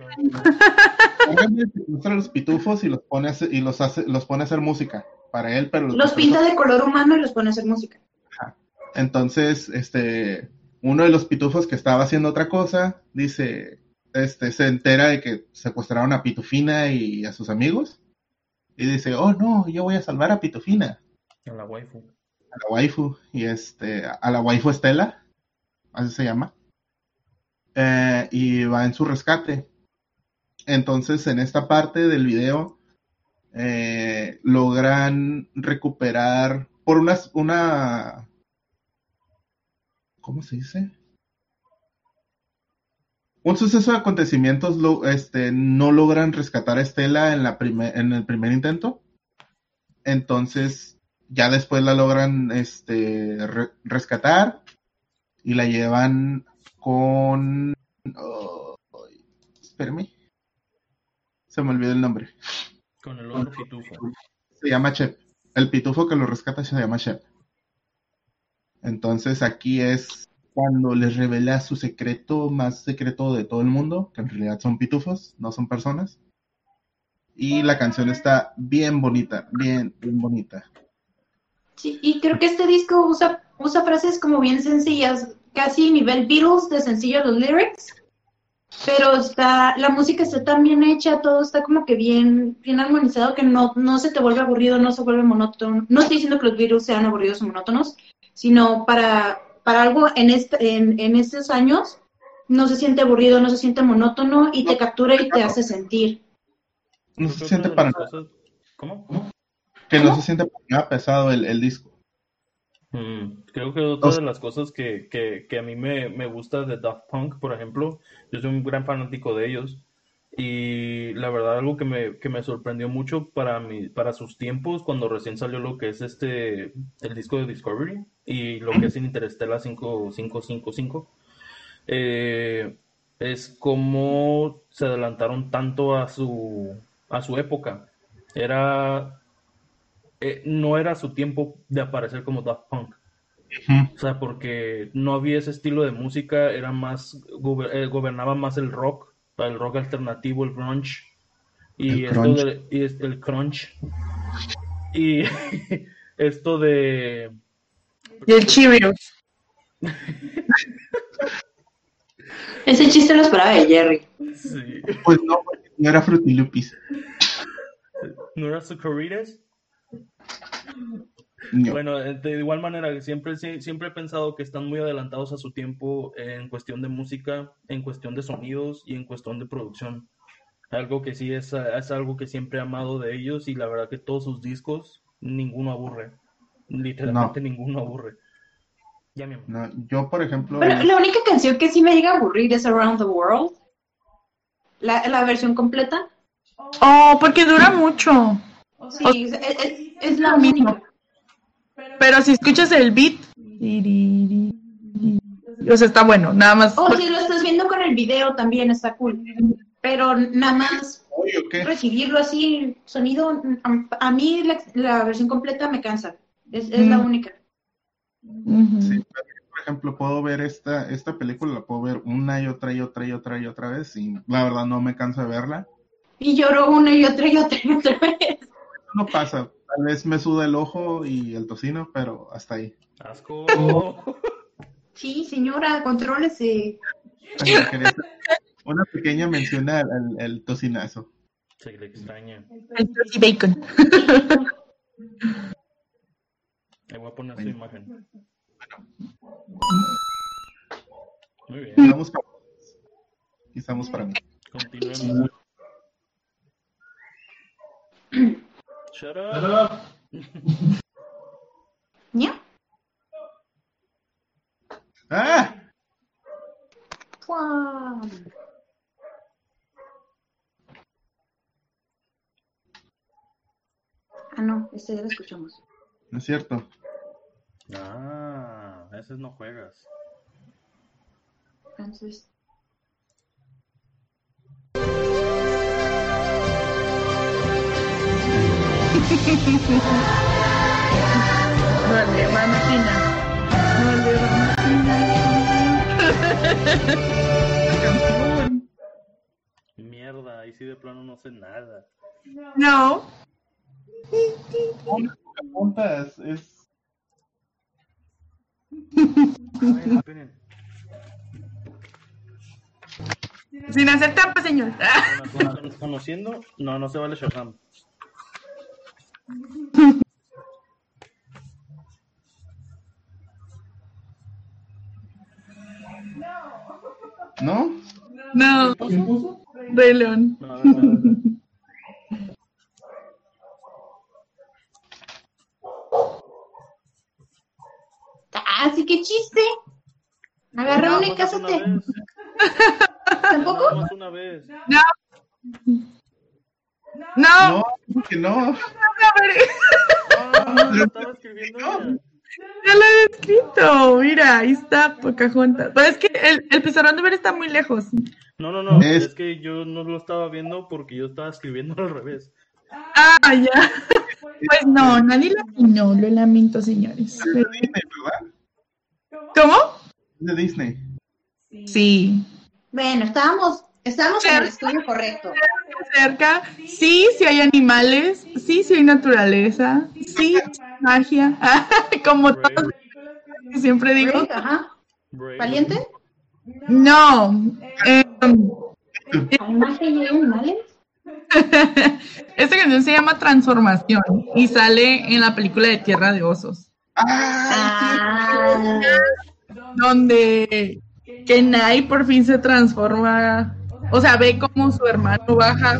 Gargamel secuestra a los pitufos y los pone a hacer, y los hace, los pone a hacer música para él, pero Los pitufos- pinta de color humano y los pone a hacer música. entonces, este, uno de los pitufos que estaba haciendo otra cosa, dice, este, se entera de que secuestraron a Pitufina y a sus amigos, y dice, oh no, yo voy a salvar a Pitufina, A la waifu. a la waifu, y este, a la waifu Estela, así se llama. Eh, y va en su rescate. Entonces, en esta parte del video, eh, logran recuperar por una, una, ¿cómo se dice? Un suceso de acontecimientos este, no logran rescatar a Estela en, la en el primer intento. Entonces, ya después la logran este, re- rescatar y la llevan con... oh, espérame. Se me olvidó el nombre. Con el otro pitufo. Se llama Shep. El pitufo que lo rescata se llama Shep. Entonces aquí es cuando les revela su secreto más secreto de todo el mundo, que en realidad son pitufos, no son personas. Y la canción está bien bonita, bien, bien bonita. Sí, y creo que este disco usa, usa frases como bien sencillas, casi nivel Beatles de sencillo los lyrics, pero está, la música está tan bien hecha, todo está como que bien, bien armonizado que no, no se te vuelve aburrido, no se vuelve monótono. No estoy diciendo que los Beatles sean aburridos o monótonos, sino para, para algo en, este, en, en estos años no se siente aburrido, no se siente monótono y te captura y te hace sentir. No se siente para nada, ¿Cómo? que no se siente para nada pesado el, el disco. Mm, creo que otra de las cosas que, que, que a mí me, me gusta de Daft Punk, por ejemplo, yo soy un gran fanático de ellos y la verdad algo que me, que me sorprendió mucho para mi, para sus tiempos cuando recién salió lo que es este el disco de Discovery y lo que es Interstellar 5555 eh, es como se adelantaron tanto a su a su época. Era eh, no era su tiempo de aparecer como Daft Punk. O sea, porque no había ese estilo de música, era más, gober- eh, gobernaba más el rock, el rock alternativo, el grunge, y El esto crunch. de, y es- el crunch, y esto de, Y el Cheerios. Ese chiste lo esperaba de Jerry. sí, Pues no, porque no era Frutilupis. ¿no era Sucaritas? No. Bueno, eh, de igual manera, siempre, sie- siempre he pensado que están muy adelantados a su tiempo en cuestión de música, en cuestión de sonidos y en cuestión de producción. Algo que sí es, es algo que siempre he amado de ellos y la verdad que todos sus discos, ninguno aburre. Literalmente ninguno aburre. Ya, mi amor. No, yo, por ejemplo, la única canción que sí me llega a aburrir es Around the World. La, la versión completa. Oh, porque dura mucho. Sí, es, es- es la lo mismo. única. Pero si escuchas el beat, o sea, está bueno, nada más. O si lo estás viendo con el video también está cool. Pero nada más recibirlo así, sonido, a, mí la, la versión completa me cansa. Es, es la Mm. única. Sí, por ejemplo, puedo ver esta, esta película, la puedo ver una y otra y otra y otra y otra vez y la verdad no me canso de verla. Y lloro una y otra y otra y otra vez. No pasa, tal vez me suda el ojo y el tocino, pero hasta ahí. Asco. Sí, señora, contrólese. Una pequeña mención al, al- al tocinazo. Se le extraña. El turkey bacon. Ahí voy a poner su imagen. Muy bien. Estamos para, y estamos para mí. Continuemos. Shut up. ¿Ya? ¡Ah! Guau. Ah, no, este ya lo escuchamos. No es cierto. Ah, a veces no juegas. Entonces, Vale, Valentina. Vale, canción! Mierda, ahí sí de plano no sé nada. No. Puntas, es... Ay, esperen. Sin hacer trampa, señor. Con- con- Conociendo, no, no se vale Shazam. ¿No? No, ¿Quién puso? Rey León. No, no, no, no. Ah, sí, qué chiste. Agarra una y cásate. ¿Tampoco? Nada más una vez. No. No, No, que no. a ver, Ah, lo estaba escribiendo ella. ya lo he escrito. Mira, ahí está Pocahontas. Pero es que el, el pizarrón de ver está muy lejos. No, no, no. Es- Es... que yo no lo estaba viendo porque yo estaba escribiendo al revés. Ah, ya. Pues no, nadie lo atinó, lo lamento, señores. Es de Disney, ¿verdad? ¿Cómo? Es de Disney. Sí. Bueno, estábamos, estábamos en el estudio correcto. Cerca, sí, sí hay animales, sí, sí hay naturaleza, sí, magia, como que siempre digo. Brave, Ajá. brave. ¿Valiente? No, eh, ¿Hay magia y hay animales? esta canción se llama Transformación y sale en la película de Tierra de Osos, Ah, donde Kenai por fin se transforma, o sea, ve como su hermano baja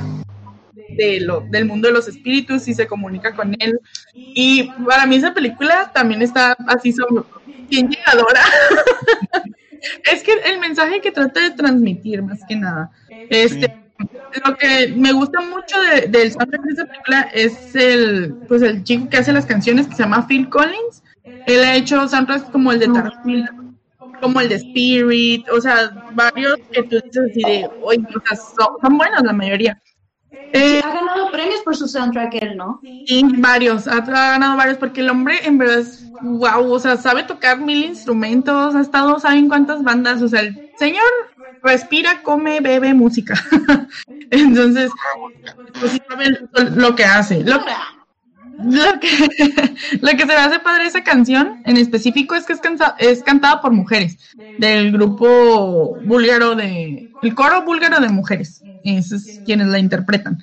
de lo, del mundo de los espíritus y se comunica con él. Y para mí esa película también está así sobre, bien llegadora. es que el mensaje que trata de transmitir, más que nada. Este, lo que me gusta mucho de- del soundtrack de esa película es el, pues el chico que hace las canciones que se llama Phil Collins. Él ha hecho soundtracks como el de Tarantino, como el de Spirit, o sea, varios que tú dices así de, oye, o sea, son, son buenos la mayoría. Eh, ha ganado premios por su soundtrack él, ¿no? Sí, varios, ha, ha ganado varios, porque el hombre en verdad es wow, o sea, sabe tocar mil instrumentos, ha estado, saben cuántas bandas, o sea, el señor respira, come, bebe música. Entonces, pues sí sabe lo que hace. Lo, lo que, lo que se me hace padre esa canción en específico es que es, cansa- es cantada por mujeres del grupo búlgaro de el coro búlgaro de mujeres esos es quienes la interpretan.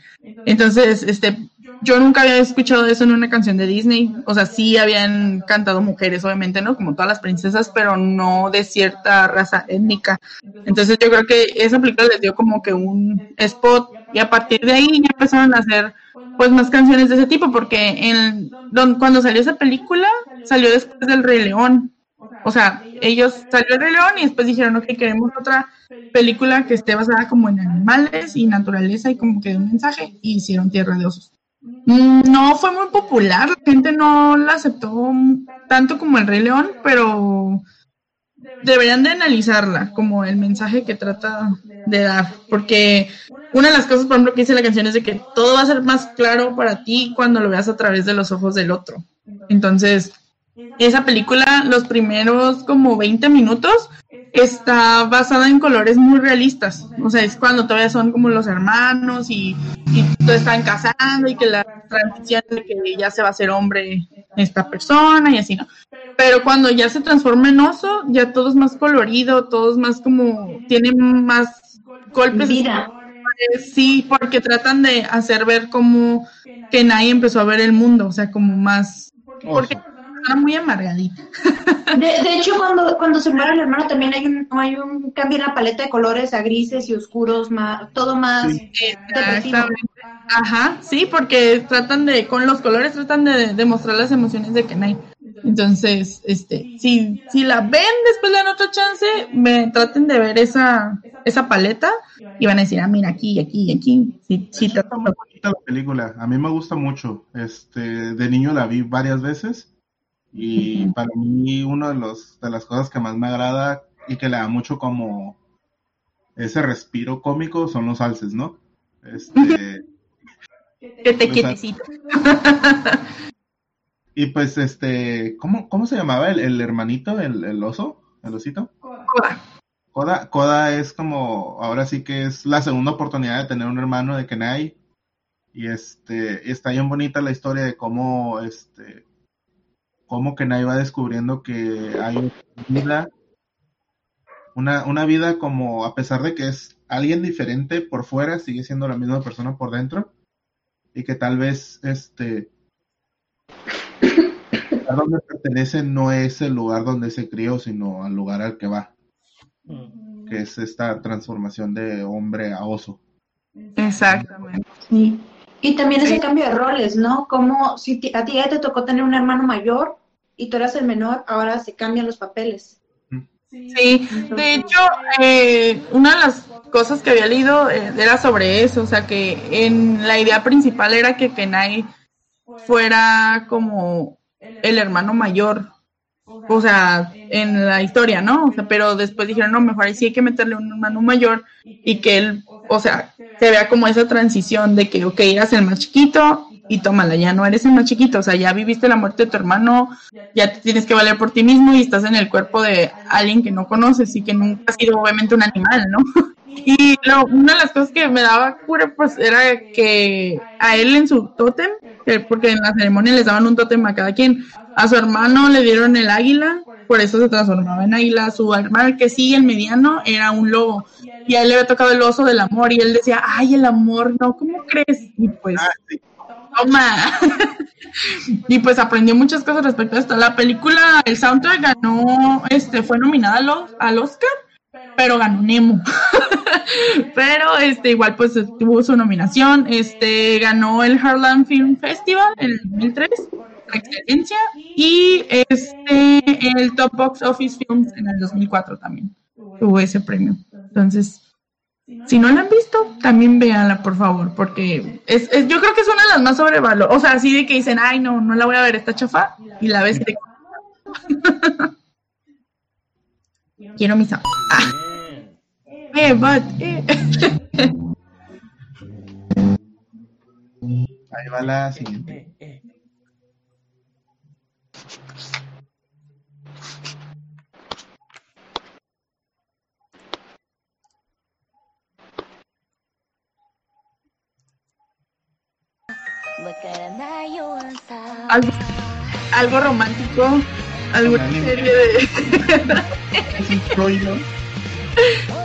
Entonces este yo nunca había escuchado eso en una canción de Disney o sea sí habían cantado mujeres obviamente no como todas las princesas pero no de cierta raza étnica. Entonces yo creo que esa película les dio como que un spot y a partir de ahí ya empezaron a hacer pues más canciones de ese tipo porque en don- cuando salió esa película salió después del Rey León. O sea ellos salió el Rey León y después dijeron ok queremos otra película que esté basada como en animales y naturaleza y como que de un mensaje y hicieron Tierra de Osos. No fue muy popular la gente no la aceptó tanto como el Rey León pero deberían de analizarla como el mensaje que trata de dar, porque una de las cosas, por ejemplo, que dice la canción es de que todo va a ser más claro para ti cuando lo veas a través de los ojos del otro. Entonces, esa película, los primeros como 20 minutos, está basada en colores muy realistas. O sea, es cuando todavía son como los hermanos y, y están casando y que la transición de que ya se va a hacer hombre esta persona y así, ¿no? Pero cuando ya se transforma en oso, ya todo es más colorido, todo es más como, tiene más golpes. Vida. Sí, porque tratan de hacer ver como que nadie empezó a ver el mundo, o sea, como más, porque era muy amargadita. De, de hecho, cuando, cuando se muere el hermano también hay un, hay un cambio en la paleta de colores a grises y oscuros, más, todo más Sí. Exactamente. Ajá, sí, porque tratan de, con los colores tratan de demostrar las emociones de Kenai. Entonces, este, si, si la ven, después le dan otra chance, me traten de ver esa, esa paleta y van a decir, ah, mira, aquí, aquí, aquí. Sí, sí, Está trata- muy bonita la película, a mí me gusta mucho. Este, de niño la vi varias veces y para mí una de los de las cosas que más me agrada y que le da mucho como ese respiro cómico son los alces, ¿no? Este, que te quietecito. y pues este, ¿cómo, cómo se llamaba el, el hermanito, el, el oso, el osito? Koda, Koda es como, ahora sí que es la segunda oportunidad de tener un hermano de Kenai. Y este, está bien bonita la historia de cómo, este, cómo Kenai va descubriendo que hay una vida, una, una vida como, a pesar de que es alguien diferente por fuera, sigue siendo la misma persona por dentro. Y que tal vez, este, lugar donde pertenece no es el lugar donde se crió, sino al lugar al que va. Mm. que es esta transformación de hombre a oso. Exactamente. Sí. Y también ese Sí. cambio de roles, ¿no? Como si a ti ya te tocó tener un hermano mayor y tú eras el menor, ahora se cambian los papeles. Sí, de hecho, eh, una de las cosas que había leído eh, era sobre eso, o sea que en la idea principal era que Kenai fuera como el hermano mayor, o sea, en la historia, ¿no? O sea, pero después dijeron, no, mejor ahí sí hay que meterle un hermano mayor y que él, o sea, se vea como esa transición de que, ok, eras el más chiquito y tómala, ya no eres el más chiquito, o sea, ya viviste la muerte de tu hermano, ya te tienes que valer por ti mismo y estás en el cuerpo de alguien que no conoces y que nunca ha sido obviamente un animal, ¿no? Y lo- una de las cosas que me daba cura pues era que a él en su tótem, que- porque en la ceremonia les daban un tótem a cada quien, a su hermano le dieron el águila, por eso se transformaba en águila, su hermano que sigue, el mediano, era un lobo. Y a él le había tocado el oso del amor y él decía, ay, el amor, no, ¿cómo crees? Y pues Ah. Toma. y pues aprendió muchas cosas respecto a esto. La película, el soundtrack ganó, este, fue nominada al, Os- al Oscar, pero ganó Nemo. pero este, igual pues tuvo su nominación. Este, ganó el Harlem Film Festival en el 2003 por excelencia y este el Top Box Office Films en el 2004 también tuvo ese premio. Entonces, si no la han visto, también véanla, por favor, porque es, es- yo creo que es una de las más sobrevaloradas. O sea, así de que dicen, ay, no, no la voy a ver, está chafa, y la ves te... Quiero mi sábado. Bien. Eh, but, eh. Ahí va la siguiente. Algo, algo romántico, alguna Anime. serie de... Es un troilo.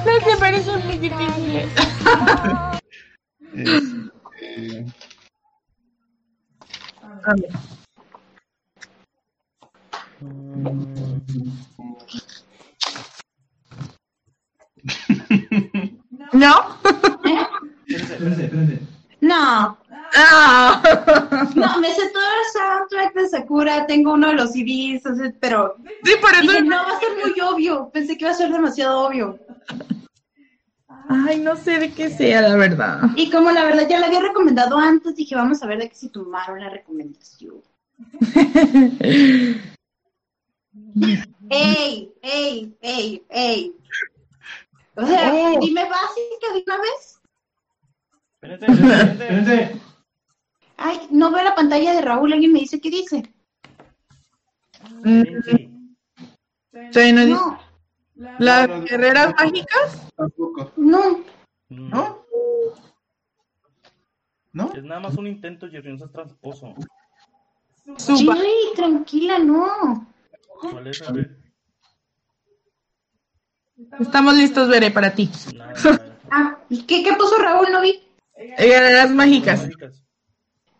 Las que parecen muy difíciles. Este, A ver. ¿No? No, Ah. no, me sé todo el soundtrack de Sakura, tengo uno de los CDs, pero Sí, por eso... dije, no, va a ser muy obvio, pensé que iba a ser demasiado obvio. Ay, no sé de qué sea, la verdad. Y como la verdad ya la había recomendado antes, dije, vamos a ver de qué se tomaron la recomendación. ¡Ey! ¡Ey! ¡Ey! ¡Ey! O sea, Oh. dime básica de una vez. Espérense, espérense, espérense. Ay, no veo la pantalla de Raúl, alguien me dice qué dice. Mm, Sí. sí, no dice- No, Las No, no, no. guerreras mágicas. Tampoco. no. No. ¿No? Es nada más un intento, Jerry, no seas tramposo. Chile, tranquila, no. ¿Cuál es? A ver. Estamos listos, Veré, para ti. Nada, nada. Ah, ¿y qué, qué puso Raúl? No vi. Guerreras mágicas. Mágicas.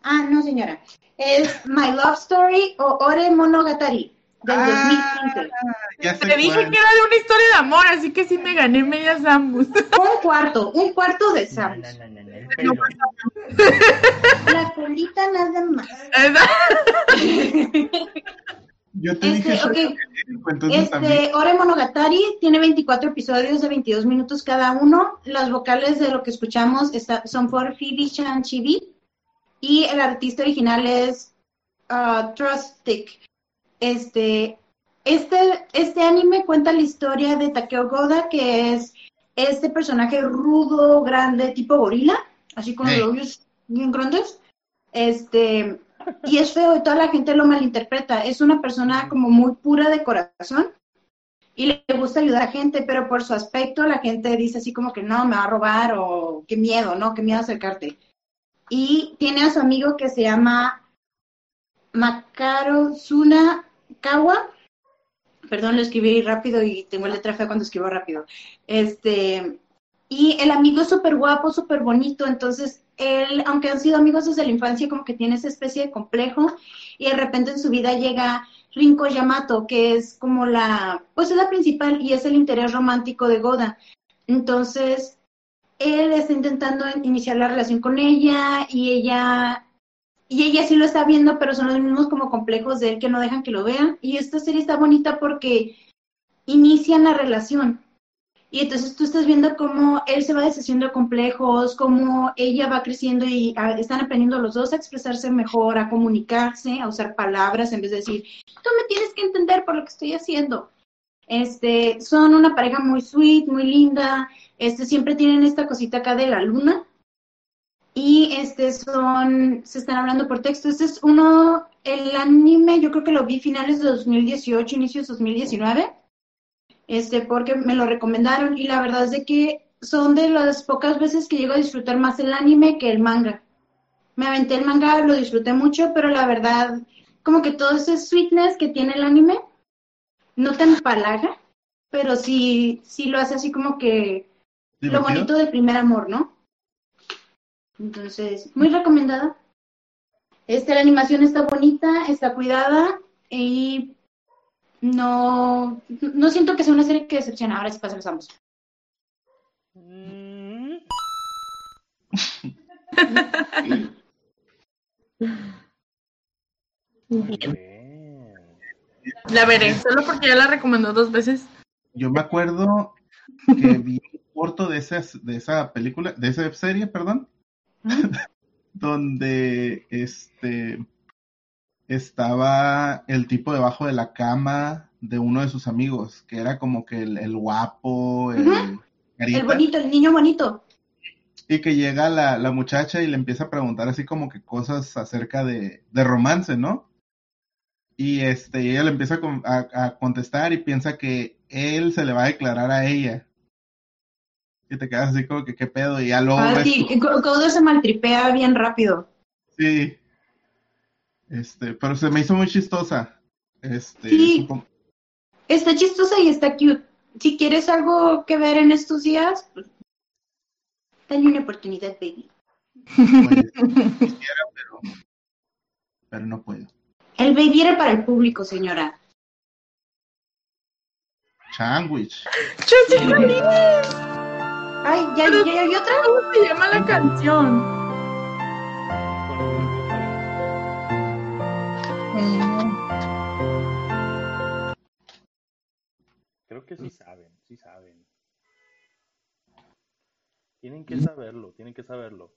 Ah, no, señora. Es My Love Story o Ore Monogatari del Ah. 2015. Ya sé Te dije cuál. que era de una historia de amor, así que sí me gané media Samus. Un cuarto, un cuarto de No, Samus. no, no, no, el pelo. La colita nada más. Yo te dije Este, eso, ok. entonces también. Este, Ore Monogatari tiene 24 episodios de 22 minutos cada uno. Las vocales de lo que escuchamos está- son por Phoebe Chan Chibi y el artista original es uh, Trustic. Este, este, este anime cuenta la historia de Takeo Goda, que es este personaje rudo, grande, tipo gorila, así con Hey. los labios bien grandes. Este, y es feo y toda la gente lo malinterpreta. Es una persona como muy pura de corazón y le gusta ayudar a gente, pero por su aspecto la gente dice así como que no, me va a robar o qué miedo, ¿no? Qué miedo acercarte. Y tiene a su amigo que se llama Makaro Suna Kawa. Perdón, lo escribí rápido y tengo letra fea cuando escribo rápido. Este, y el amigo es súper guapo, súper bonito, entonces él, aunque han sido amigos desde la infancia, como que tiene esa especie de complejo y de repente en su vida llega Rinko Yamato, que es como la, pues es la principal y es el interés romántico de Goda. Entonces, él está intentando iniciar la relación con ella y ella y ella sí lo está viendo, pero son los mismos como complejos de él que no dejan que lo vean. Y esta serie está bonita porque inician la relación. Y entonces tú estás viendo cómo él se va deshaciendo de complejos, cómo ella va creciendo y están aprendiendo los dos a expresarse mejor, a comunicarse, a usar palabras en vez de decir, tú me tienes que entender por lo que estoy haciendo. Este, son una pareja muy sweet, muy linda, este, siempre tienen esta cosita acá de la luna, y este son, se están hablando por texto. Este es uno, el anime, yo creo que lo vi finales de 2018, inicios de 2019, este, porque me lo recomendaron y la verdad es de que son de las pocas veces que llego a disfrutar más el anime que el manga. Me aventé el manga, lo disfruté mucho, pero la verdad, como que todo ese sweetness que tiene el anime, no te empalaga, pero sí, sí lo hace así como que lo bonito del primer amor, ¿no? Entonces, muy recomendada. Este, la animación está bonita, está cuidada y no, no siento que sea una serie que decepciona. Ahora sí pasamos. Mm. La veré, solo porque ya la recomendó dos veces. Yo me acuerdo que vi un corto de esa, de esa película, de esa serie, perdón, donde este estaba el tipo debajo de la cama de uno de sus amigos, que era como que el, guapo, el, el bonito, el niño bonito. Y que llega la, la, muchacha y le empieza a preguntar así como que cosas acerca de, de romance, ¿no? Y este, ella le empieza a, a, contestar y piensa que él se le va a declarar a ella. Y te quedas así como que qué pedo y ya luego ah, sí, se maltripea bien rápido. Sí. Este pero se me hizo muy chistosa. Este sí. está chistosa y está cute. Si quieres algo que ver en estos días pues, dale una oportunidad baby. Pues, quisiera pero pero no puedo. El baby era para el público señora Sandwich. Ay, ya, ya, ya hay otra. ¿Cómo se llama la canción? Creo que sí saben, sí saben. Tienen que saberlo, tienen que saberlo.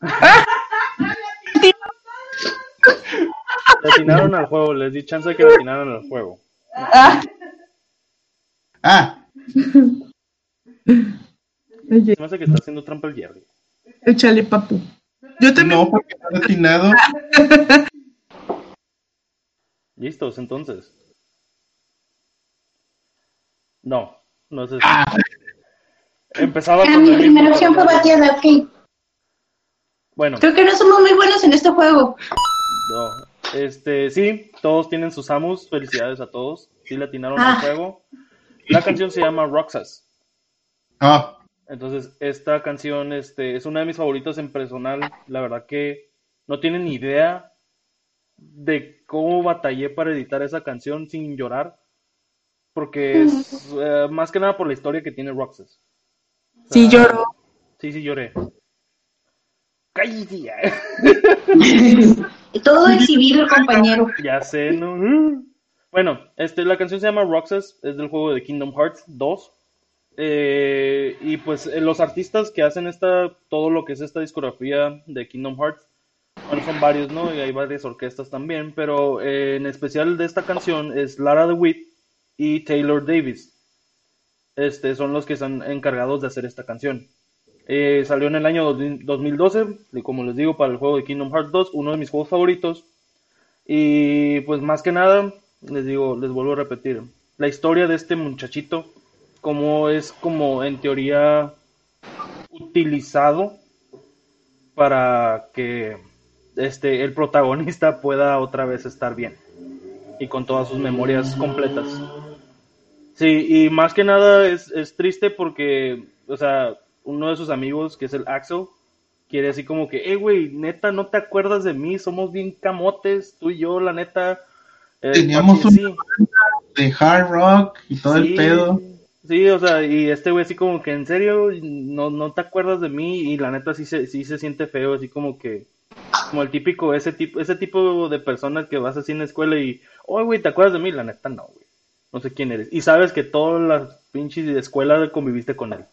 Le atinaron al juego, les di chance de que le atinaran al juego. Ah. ah. Se me hace que está haciendo trampa el Jerry. Échale, papu. Yo también. No, porque no atinado. Listos, entonces. No, no es eso. Ah. Empezaba con. Mi primera opción fue Batida, ok. Bueno. Creo que no somos muy buenos en este juego. No, este, sí, todos tienen sus amos. Felicidades a todos. Sí, le atinaron al ah. juego. La canción se llama Roxas. Ah. Entonces, esta canción este, es una de mis favoritas en personal. La verdad que no tienen ni idea de cómo batallé para editar esa canción sin llorar. Porque es eh, más que nada por la historia que tiene Roxas. sí, lloró. Sí, sí, lloré. ¡Cállate! Todo exhibido, compañero. Ya sé, ¿no? Bueno, este, la canción se llama Roxas, es del juego de Kingdom Hearts 2. Eh, y pues eh, los artistas que hacen esta, todo lo que es esta discografía de Kingdom Hearts, bueno, son varios, ¿no? Y hay varias orquestas también, pero eh, en especial de esta canción es Lara DeWitt y Taylor Davis. Este, son los que están encargados de hacer esta canción. Eh, salió en el año 2012, y como les digo, para el juego de Kingdom Hearts 2, uno de mis juegos favoritos. Y pues más que nada, les digo, les vuelvo a repetir, la historia de este muchachito, como es como en teoría utilizado para que este el protagonista pueda otra vez estar bien y con todas sus memorias completas. Sí, y más que nada es, es triste porque, o sea, uno de sus amigos, que es el Axel, quiere así como que, eh, güey, neta, no te acuerdas de mí, somos bien camotes, tú y yo, la neta. eh, Teníamos sí, una de hard rock y todo sí, el pedo. Sí, o sea, y este güey así como que, en serio, no, no te acuerdas de mí, y la neta sí se, sí se siente feo, así como que, como el típico, ese tipo, ese tipo de personas que vas así en la escuela y, oh, güey, ¿te acuerdas de mí? La neta no, güey. No sé quién eres. Y sabes que todas las pinches de escuela conviviste con él.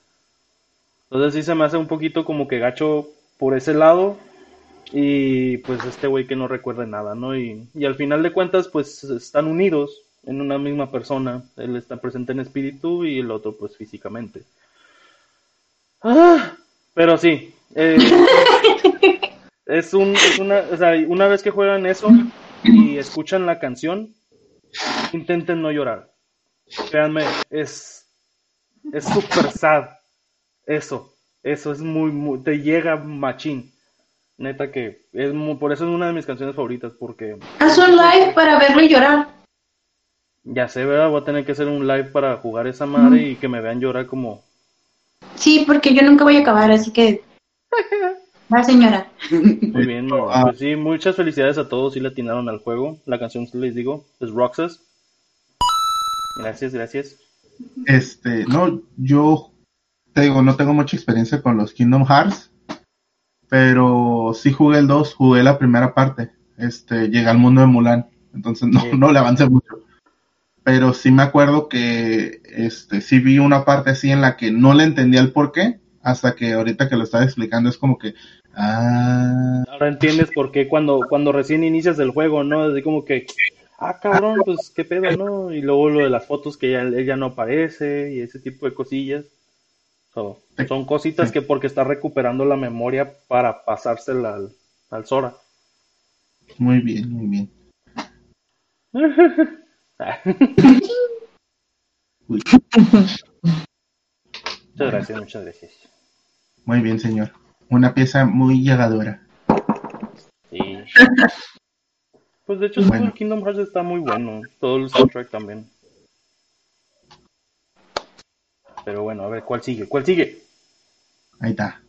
Entonces sí se me hace un poquito como que gacho por ese lado. Y pues este güey que no recuerde nada, ¿no? Y, y al final de cuentas, pues están unidos en una misma persona. Él está presente en espíritu y el otro pues físicamente. Ah, pero sí. eh, es un, es una, o sea, una vez que juegan eso y escuchan la canción, intenten no llorar. Créanme, es, es super sad. Eso, eso es muy, muy, te llega machín. Neta que es muy, por eso es una de mis canciones favoritas, porque Haz un live para verlo y llorar. ya sé, ¿verdad? Voy a tener que hacer un live para jugar esa madre y que me vean llorar como... Sí, porque yo nunca voy a acabar, así que. Va, señora. Muy bien, no, Ah. pues sí, muchas felicidades a todos, sí le atinaron al juego. La canción, les digo, es Roxas. Gracias, gracias. Este, no, yo te digo, no tengo mucha experiencia con los Kingdom Hearts, pero sí jugué el 2, jugué la primera parte. Este, llegué al mundo de Mulan, entonces no, Sí. no le avancé mucho. Pero sí me acuerdo que este, sí vi una parte así en la que no le entendía el por qué, hasta que ahorita que lo estaba explicando es como que, ah, Ahora entiendes por qué cuando, cuando recién inicias el juego, ¿no? Así como que, ah, cabrón, pues qué pedo, ¿no? Y luego lo de las fotos que ya, ella no aparece y ese tipo de cosillas. So, son cositas que porque está recuperando la memoria para pasársela al, al Sora. muy bien, muy bien. Muchas gracias, muchas gracias. muy bien, señor. Una pieza muy llegadora. Sí. Pues de hecho, todo Bueno. el Kingdom Hearts está muy bueno. Todo el soundtrack también. Pero bueno, a ver, ¿cuál sigue? ¿Cuál sigue? Ahí está.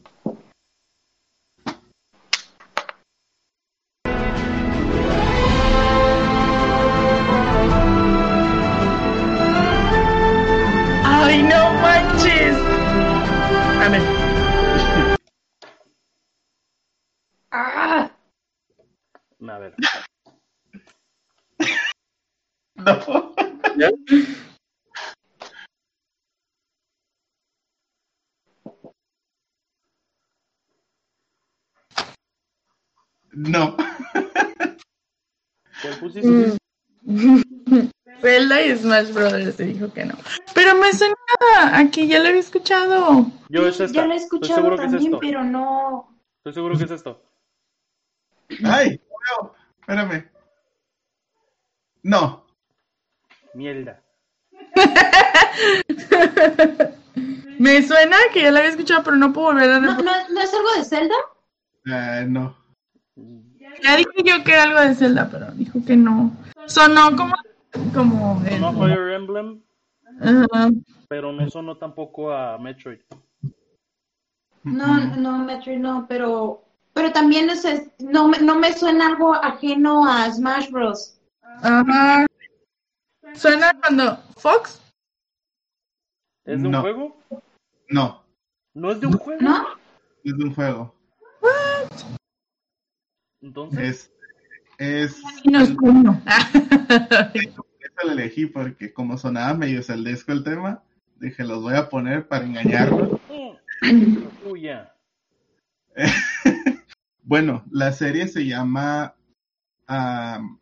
¡Ay, no manches! A ver. Ah, A ver. No. No. ¿Cuál pusiste? Zelda y Smash Brothers te dijo que no. Pero me suena aquí, ya lo había escuchado. Yo es esta. ya lo he escuchado seguro que es también, esto. pero no. Estoy seguro que es esto. Ay, no, espérame. No. Mierda. Me suena que ya lo había escuchado, pero no puedo volver a ¿No, no, ¿no es algo de Zelda? Eh, no. Ya dije yo que era algo de Zelda, pero dijo que no. Sonó como. como el- No Fire Emblem, Ajá. pero no sonó tampoco a Metroid. No, no, Metroid no, pero. Pero también es, es- no, me- no me suena algo ajeno a Smash Bros. Ajá. Suena cuando. Fox. ¿Es de un No. juego? No. ¿No es de un juego? ¿No? Es de un juego. Entonces, Es. Es. No es uno. Eso lo elegí porque como sonaba medio celdesco el tema, dije los voy a poner para engañarlos. tuya. Bueno, la serie se llama um,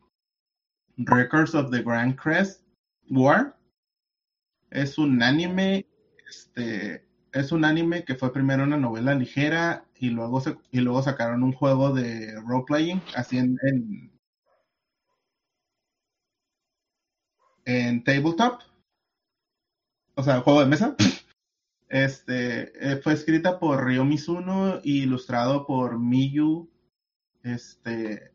Records of the Grand Crest War. Es un anime, este, es un anime que fue primero una novela ligera y luego se- y luego sacaron un juego de role playing así en, en en tabletop. O sea, juego de mesa. Este, eh, fue escrita por Ryo Mizuno y ilustrado por Miyu. Este,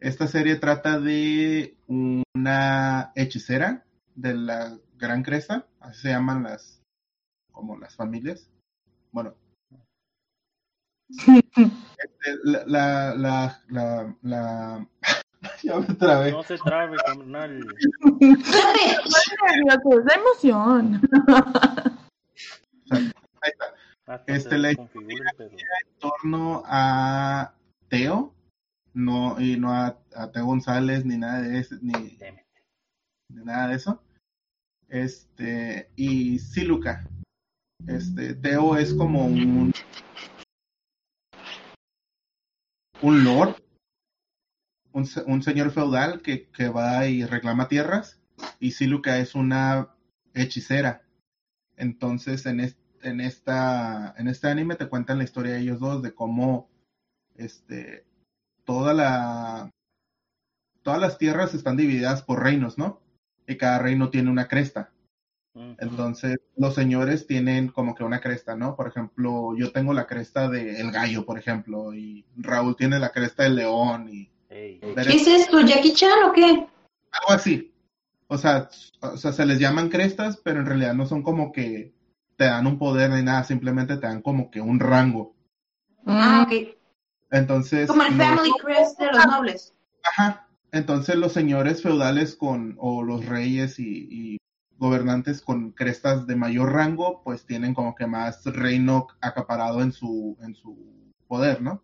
esta serie trata de una hechicera de la, Gran Cresta, así se llaman las, como las familias. Bueno. Este, la, la, la, la, la... ya me trabé. No se trabe, carnal. La emoción. Ahí está. Este, la el pedo. en torno a Teo, no, y no a, a Teo González, ni nada de eso, ni, ni nada de eso. Este, y Siluca. Este, Teo es como un un lord, un, un señor feudal que, que va y reclama tierras, y Siluca es una hechicera. Entonces, en, en, esta, en este anime te cuentan la historia de ellos dos, de cómo este, toda la, todas las tierras están divididas por reinos, ¿no? Y cada reino tiene una cresta. Entonces, los señores tienen como que una cresta, ¿no? Por ejemplo, yo tengo la cresta del gallo, por ejemplo, y Raúl tiene la cresta del león, y ¿Qué es esto? ¿Jackie Chan o qué? algo así. O sea, o sea, se les llaman crestas, pero en realidad no son como que te dan un poder ni nada, simplemente te dan como que un rango. Ah, ok. Entonces, Como el los- Family Crest de los nobles. Ajá. Entonces los señores feudales con, o los reyes y, y gobernantes con crestas de mayor rango, pues tienen como que más reino acaparado en su, en su poder, ¿no?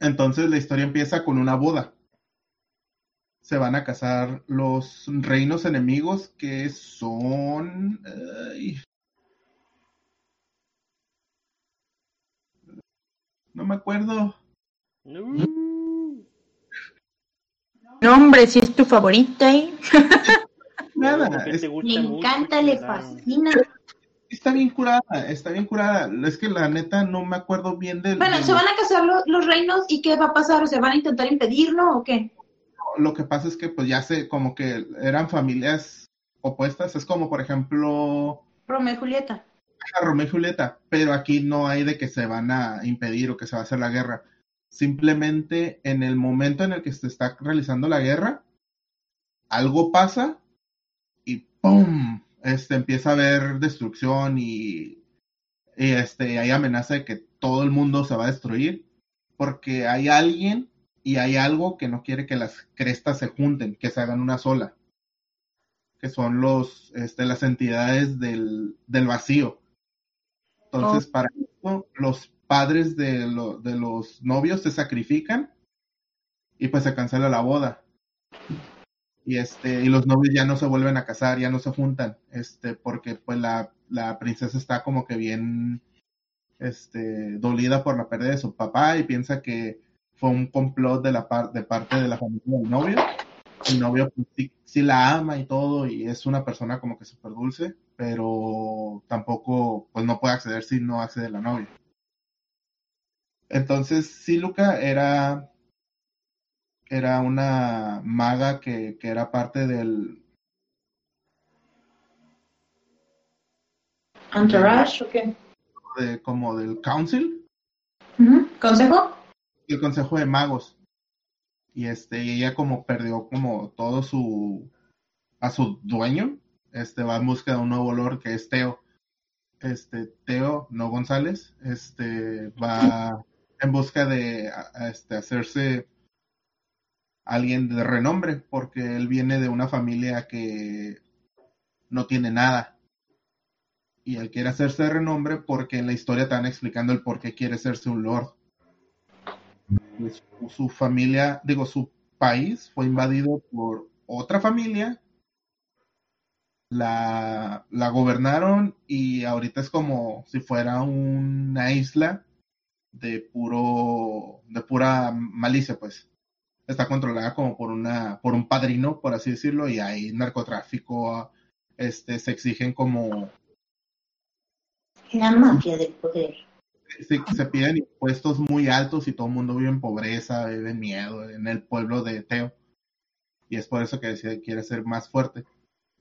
Entonces la historia empieza con una boda. Se van a casar los reinos enemigos que son... ay, no me acuerdo. No. No, hombre, si es tu favorita. ¿eh? Nada, es- te Le gusta mucho, encanta, le fascina. Está bien curada, está bien curada. Es que la neta no me acuerdo bien del. Bueno, ¿se van a casar lo- los reinos y qué va a pasar? ¿Se van a intentar impedirlo o qué? Lo que pasa es que pues ya sé, como que eran familias opuestas. Es como, por ejemplo, Romeo y Julieta. a Romeo y Julieta, pero aquí no hay de que se van a impedir o que se va a hacer la guerra. Simplemente en el momento en el que se está realizando la guerra, algo pasa y ¡pum! Este, empieza a haber destrucción y, y este, hay amenaza de que todo el mundo se va a destruir porque hay alguien y hay algo que no quiere que las crestas se junten, que se hagan una sola, que son los, este, las entidades del, del vacío. Entonces, para eso, los padres de, lo- de los novios se sacrifican y pues se cancela la boda. Y este, y los novios ya no se vuelven a casar, ya no se juntan, este, porque pues la, la princesa está como que bien este, dolida por la pérdida de su papá y piensa que fue un complot de la par- de parte de la familia del novio. El novio pues, sí, la ama y todo y es una persona como que súper dulce, pero tampoco pues no puede acceder si no accede la novia. Entonces, sí, Luca era era una maga que, que era parte del, ¿Entourage o qué? de, como del council. ¿Consejo? el consejo de magos. Y este, y ella como perdió como todo su, a su dueño, este va en busca de un nuevo lord que es Teo. Este, Teo, no González, este va en busca de a- a, este, hacerse alguien de renombre, porque él viene de una familia que no tiene nada. Y él quiere hacerse de renombre porque en la historia van explicando el por qué quiere hacerse un lord. Su, su familia, digo, su país fue invadido por otra familia. La, la gobernaron y ahorita es como si fuera una isla de puro, de pura malicia, pues está controlada como por una, por un padrino, por así decirlo, y hay narcotráfico, este, se exigen como, La mafia del poder. se, se piden impuestos muy altos y todo el mundo vive en pobreza, vive en miedo en el pueblo de Teo. Y es por eso que decide, quiere ser más fuerte.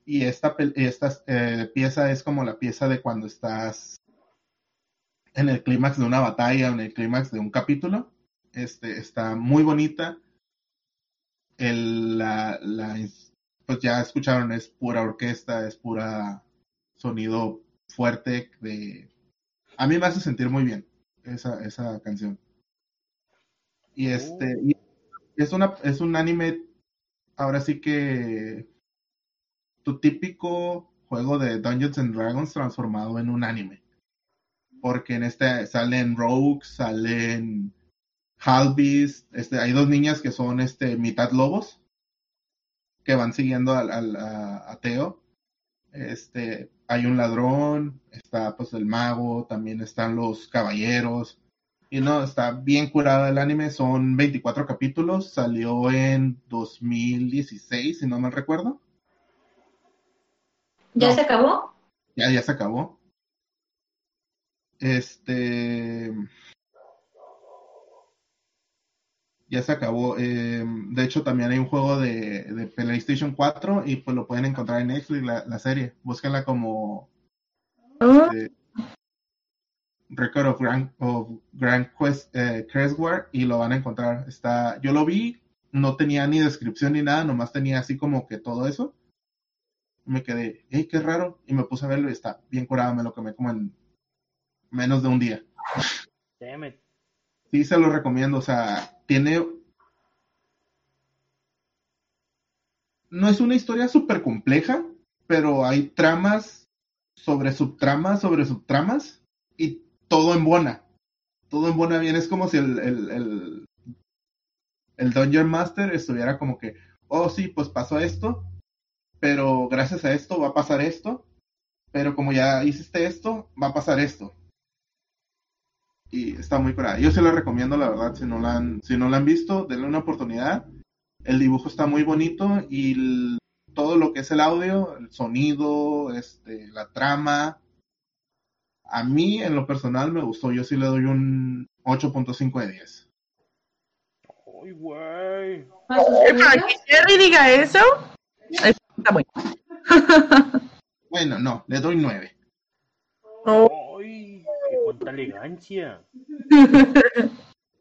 Y esta, esta eh, pieza es como la pieza de cuando estás en el clímax de una batalla, en el clímax de un capítulo. Este, está muy bonita. El, la, la pues ya escucharon, es pura orquesta, es pura sonido fuerte de... A mí me hace sentir muy bien esa, esa canción. Y este, y es una, es un anime, ahora sí que tu típico juego de Dungeons and Dragons transformado en un anime. Porque en este salen rogues, salen halbies, este, hay dos niñas que son este mitad lobos que van siguiendo al, al a, a Teo. Este, hay un ladrón, está pues el mago, también están los caballeros. Y no, está bien curada el anime, son 24 capítulos, salió en 2016, si no me recuerdo. ¿Ya No. se acabó? Ya, ya se acabó. Este. Ya se acabó. eh, de hecho, también hay un juego de, de PlayStation 4 y pues lo pueden encontrar en Netflix, la, la serie. Búsquenla como Oh, eh, Record of Grand, of Grand Quest eh, Crestware y lo van a encontrar. Está, yo lo vi, no tenía ni descripción ni nada, nomás tenía así como que todo eso. Me quedé, hey, qué raro, y me puse a verlo y está bien curado, me lo comí como en menos de un día. Damn it. Sí, se lo recomiendo, o sea, tiene... No es una historia súper compleja, pero hay tramas sobre subtramas, sobre subtramas, y todo embona. Todo embona bien, es como si el, el, el, el Dungeon Master estuviera como que, oh sí, pues pasó esto, pero gracias a esto va a pasar esto, pero como ya hiciste esto, va a pasar esto y está muy curada. Yo se la recomiendo, la verdad, si no la han, si no la han visto, denle una oportunidad. El dibujo está muy bonito y el- todo lo que es el audio, el sonido, este, la trama, a mí en lo personal me gustó. Yo sí le doy un 8.5 de 10. Ay, güey. Que Jerry diga eso, está bueno. Bueno, no, le doy 9. Oh, Ay, cuánta elegancia.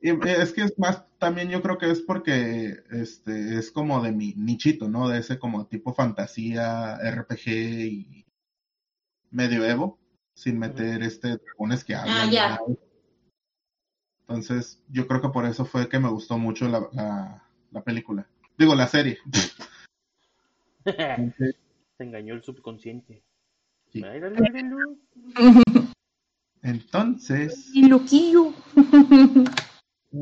Y, eh, Es que es más, también yo creo que es porque este es como de mi nichito, ¿no? De ese como tipo fantasía, RPG y medioevo, sin meter este dragones que hablan. ni ya. nada. Entonces, yo creo que por eso fue que me gustó mucho la, la, la película. Digo, la serie. Se engañó el subconsciente. Sí. Míralo, míralo. Entonces, y loquillo.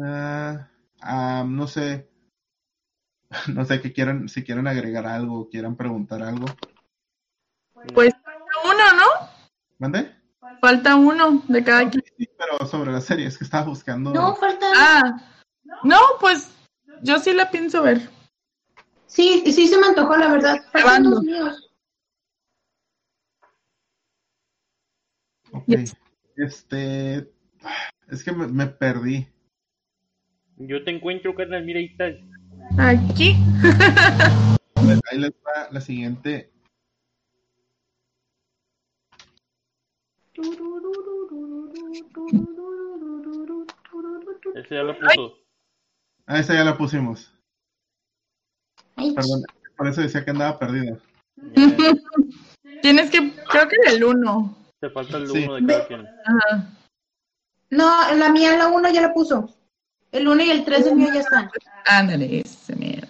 ah, ah, no sé, no sé qué quieran, si quieren agregar algo, quieran preguntar algo. Pues uno, ¿no? ¿Mande? Falta uno de cada quien. Sí, pero sobre la serie, es que estaba buscando. No, falta. Ah, no, pues yo sí la pienso ver. Sí, sí se me antojó, la verdad. Faltan míos. Yes. Este. Es que me, me perdí. Yo te encuentro, carnal, mira, ahí estás. Aquí. Ahí les va la siguiente. Ese ya lo puso. Ah, esa ya la pusimos. Ay, Perdón, por eso decía que andaba perdido. Ya, Tienes que, creo que el uno. Te falta el Sí. uno de cada quien. Ajá. No, la mía, la uno ya la puso. El uno y el tres del mío ya están. Ándale, ese miedo.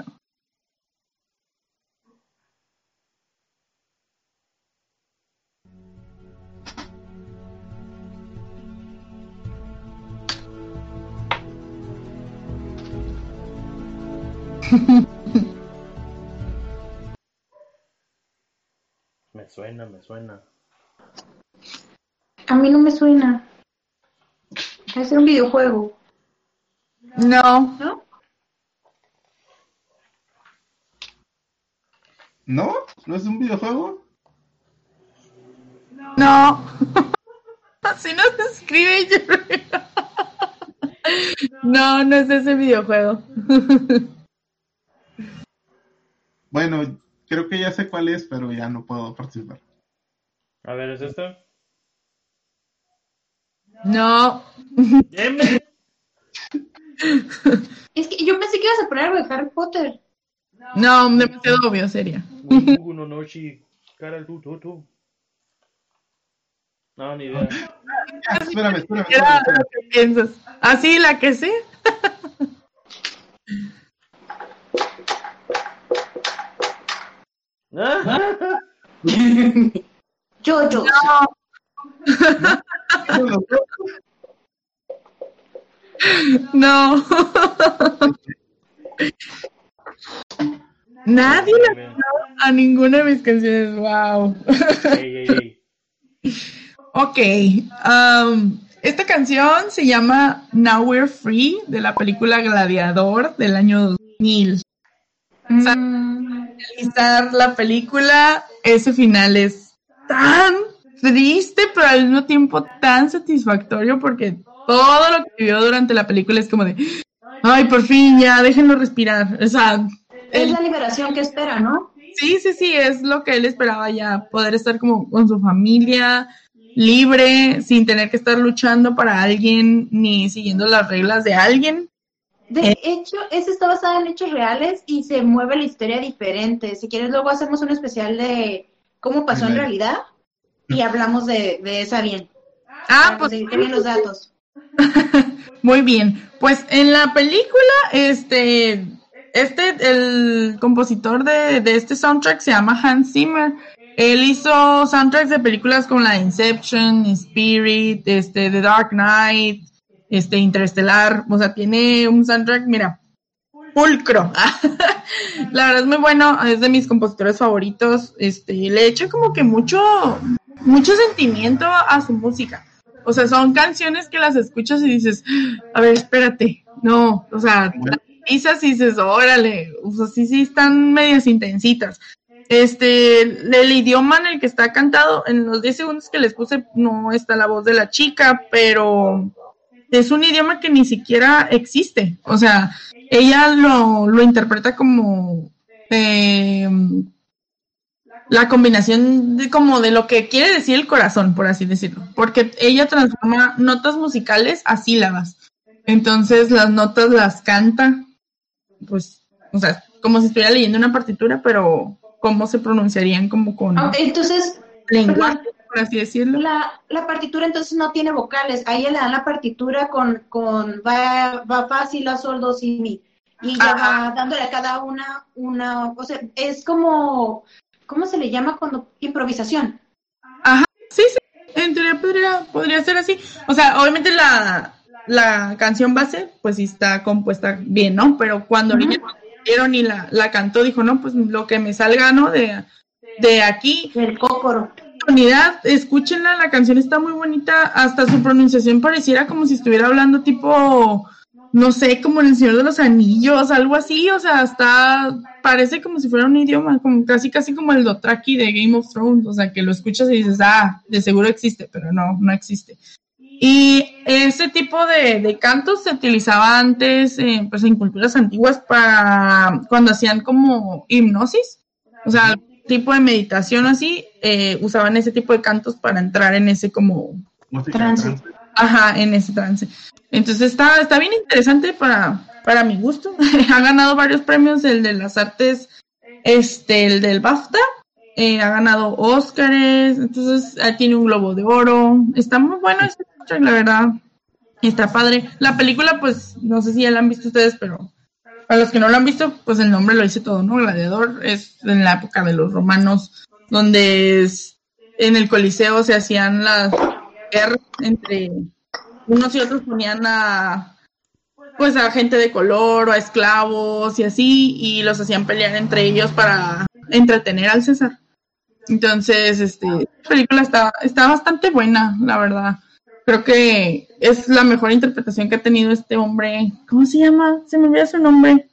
Me suena, me suena. A mí no me suena. Debe ser un videojuego, No, ¿no? ¿No? ¿No es un videojuego? no. Así no se escribe. No, no es ese videojuego. Bueno, creo que ya sé cuál es, pero ya no puedo participar. A ver, ¿es este? No. Deme. Es que yo pensé que ibas a poner algo de Harry Potter. No, demasiado obvio sería. Mugu no Nochi, Kara tu tu tu. No, ni idea. Ah, espérame, espérame, piensas. Así la que sí. Ah, Jojo. espérame. No. Nadie le bien. a ninguna de mis canciones. Wow. Ey, ey, ey. Ok. um, esta canción se llama Now We're Free de la película Gladiador del año 2000. Mm, la película, ese final es tan triste, pero al mismo tiempo tan satisfactorio porque todo lo que vivió durante la película es como de, ay, por fin ya, déjenlo respirar. O sea, es la liberación que espera, ¿no? Sí, sí, sí, es lo que él esperaba ya, poder estar como con su familia, libre, sin tener que estar luchando para alguien ni siguiendo las reglas de alguien. De Eh. hecho, ese está basado en hechos reales y se mueve la historia diferente. Si quieres, luego hacemos un especial de cómo pasó en realidad y hablamos de, de esa bien. Ah, pues bien los datos. muy bien. Pues en la película, este, este, el compositor de, de este soundtrack se llama Hans Zimmer. Él hizo soundtracks de películas como la Inception, Spirit, este, The Dark Knight, este, Interestelar. O sea, tiene un soundtrack, mira, pulcro. La verdad es muy bueno, es de mis compositores favoritos. Este, le echa como que mucho, mucho sentimiento a su música. O sea, son canciones que las escuchas y dices, a ver, espérate, no, o sea, pisas y dices, órale, o sea, sí, sí, están medias intensitas. Este, el idioma en el que está cantado, en los 10 segundos que les puse, no está la voz de la chica, pero es un idioma que ni siquiera existe. O sea, ella lo, lo interpreta como eh, la combinación de como de lo que quiere decir el corazón, por así decirlo. Porque ella transforma notas musicales a sílabas. Entonces las notas las canta, pues, o sea, como si estuviera leyendo una partitura, pero cómo se pronunciarían como con entonces, lenguaje, por así decirlo. la, la partitura entonces no tiene vocales. A ella le dan la partitura con, con va, va fácil, la sol, do, si, mi. Y ella Ajá. va dándole a cada una, una, o sea, es como, ¿cómo se le llama cuando? Improvisación. Ajá, sí, sí, en teoría podría, podría ser así. O sea, obviamente la, la canción base, pues sí está compuesta bien, ¿no? Pero cuando ella dieron y la, la cantó, dijo, no, pues lo que me salga, ¿no? De, de aquí, El cócoro. unidad, escúchenla, la canción está muy bonita, hasta su pronunciación pareciera como si estuviera hablando tipo, no sé, como en el Señor de los Anillos, algo así, o sea, está, parece como si fuera un idioma, como casi casi como el Dotraki de Game of Thrones, o sea, que lo escuchas y dices, ah, de seguro existe, pero no, no existe. Y ese tipo de, de cantos se utilizaba antes, eh, pues en culturas antiguas para cuando hacían como hipnosis, o sea, tipo de meditación así, eh, usaban ese tipo de cantos para entrar en ese como, Música Trance. trance. Ajá, en ese trance. Entonces está, está bien interesante para, para mi gusto. ha ganado varios premios, el de las artes, este, el del BAFTA, eh, ha ganado Óscares, entonces tiene un globo de oro. Está muy bueno ese la verdad. Está padre. La película, pues, no sé si ya la han visto ustedes, pero para los que no lo han visto, pues el nombre lo dice todo, ¿no? Gladiador es en la época de los romanos, donde es- en el Coliseo se hacían las entre unos y otros ponían a pues a gente de color o a esclavos y así y los hacían pelear entre ellos para entretener al César. Entonces, este, la película está, está bastante buena, la verdad. Creo que es la mejor interpretación que ha tenido este hombre. ¿Cómo se llama? Se me olvidó su nombre.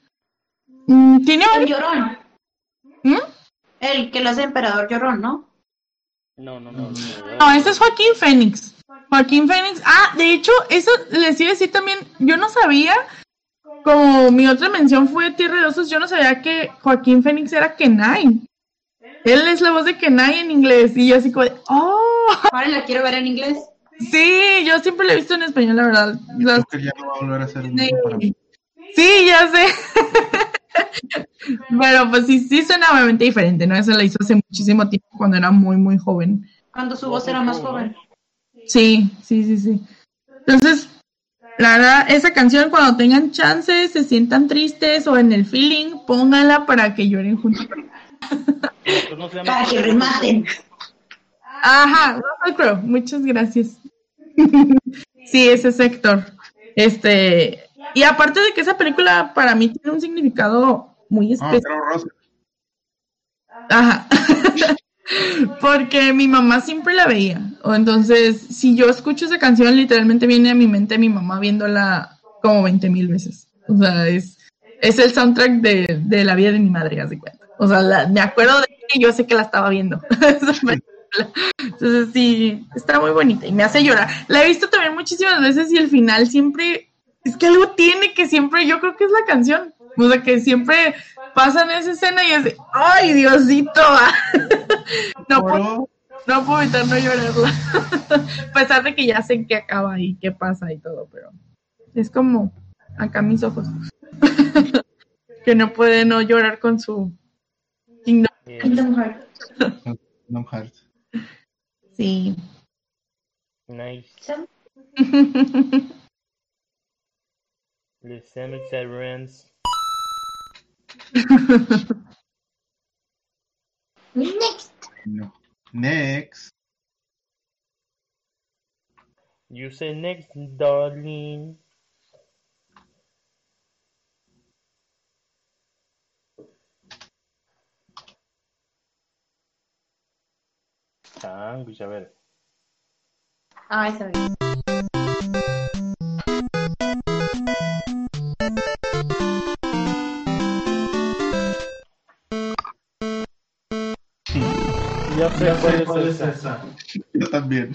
Mm, Tiene El varios- llorón. ¿Mm? El que lo hace emperador llorón, ¿no? No, no, no. No, No, este es Joaquín Fénix. Joaquín Fénix. Ah, de hecho, eso les iba a decir también. Yo no sabía, como mi otra mención fue Tierra de Osos, yo no sabía que Joaquín Fénix era Kenai. Él es la voz de Kenai en inglés. Y yo así como de, oh, Ahora la quiero ver en inglés. sí, yo siempre lo he visto en español, la verdad. Las- Creo que ya no va a volver a ser un mismo para mí. Sí, ya sé. Pero pues sí, sí suena obviamente diferente, ¿no? Eso la hizo hace muchísimo tiempo cuando era muy, muy joven. Cuando su voz era más joven. Sí, sí, sí, sí. Entonces, la verdad, esa canción cuando tengan chance, se sientan tristes o en el feeling, pónganla para que lloren juntos. Para que rematen. Ajá, Russell Crowe, muchas gracias. sí, ese sector. Este, y aparte de que esa película para mí tiene un significado muy especial. Rosa. Ajá. Porque mi mamá siempre la veía. O entonces, si yo escucho esa canción, literalmente viene a mi mente mi mamá viéndola como 20 mil veces. O sea, es, es el soundtrack de, de la vida de mi madre, haz de cuenta. O sea, la- me acuerdo de que yo sé que la estaba viendo. esa película. Entonces, sí, está muy bonita y me hace llorar. La he visto también muchísimas veces y el final siempre, es que algo tiene que siempre, yo creo que es la canción. O sea, que siempre pasan esa escena y es de, ¡ay, Diosito! no, puedo, no puedo evitar no llorarla. a pesar de que ya sé qué acaba y qué pasa y todo, pero es como acá mis ojos. que no puede no llorar con su Kingdom. Yeah. Kingdom Hearts. Kingdom Hearts. Sí. Nice. Les Severance. Next. No. Next. You say next, darling. Ah, Sándwich, a ver. Ah, Ah. Ya sé cuál es esa. Yo también.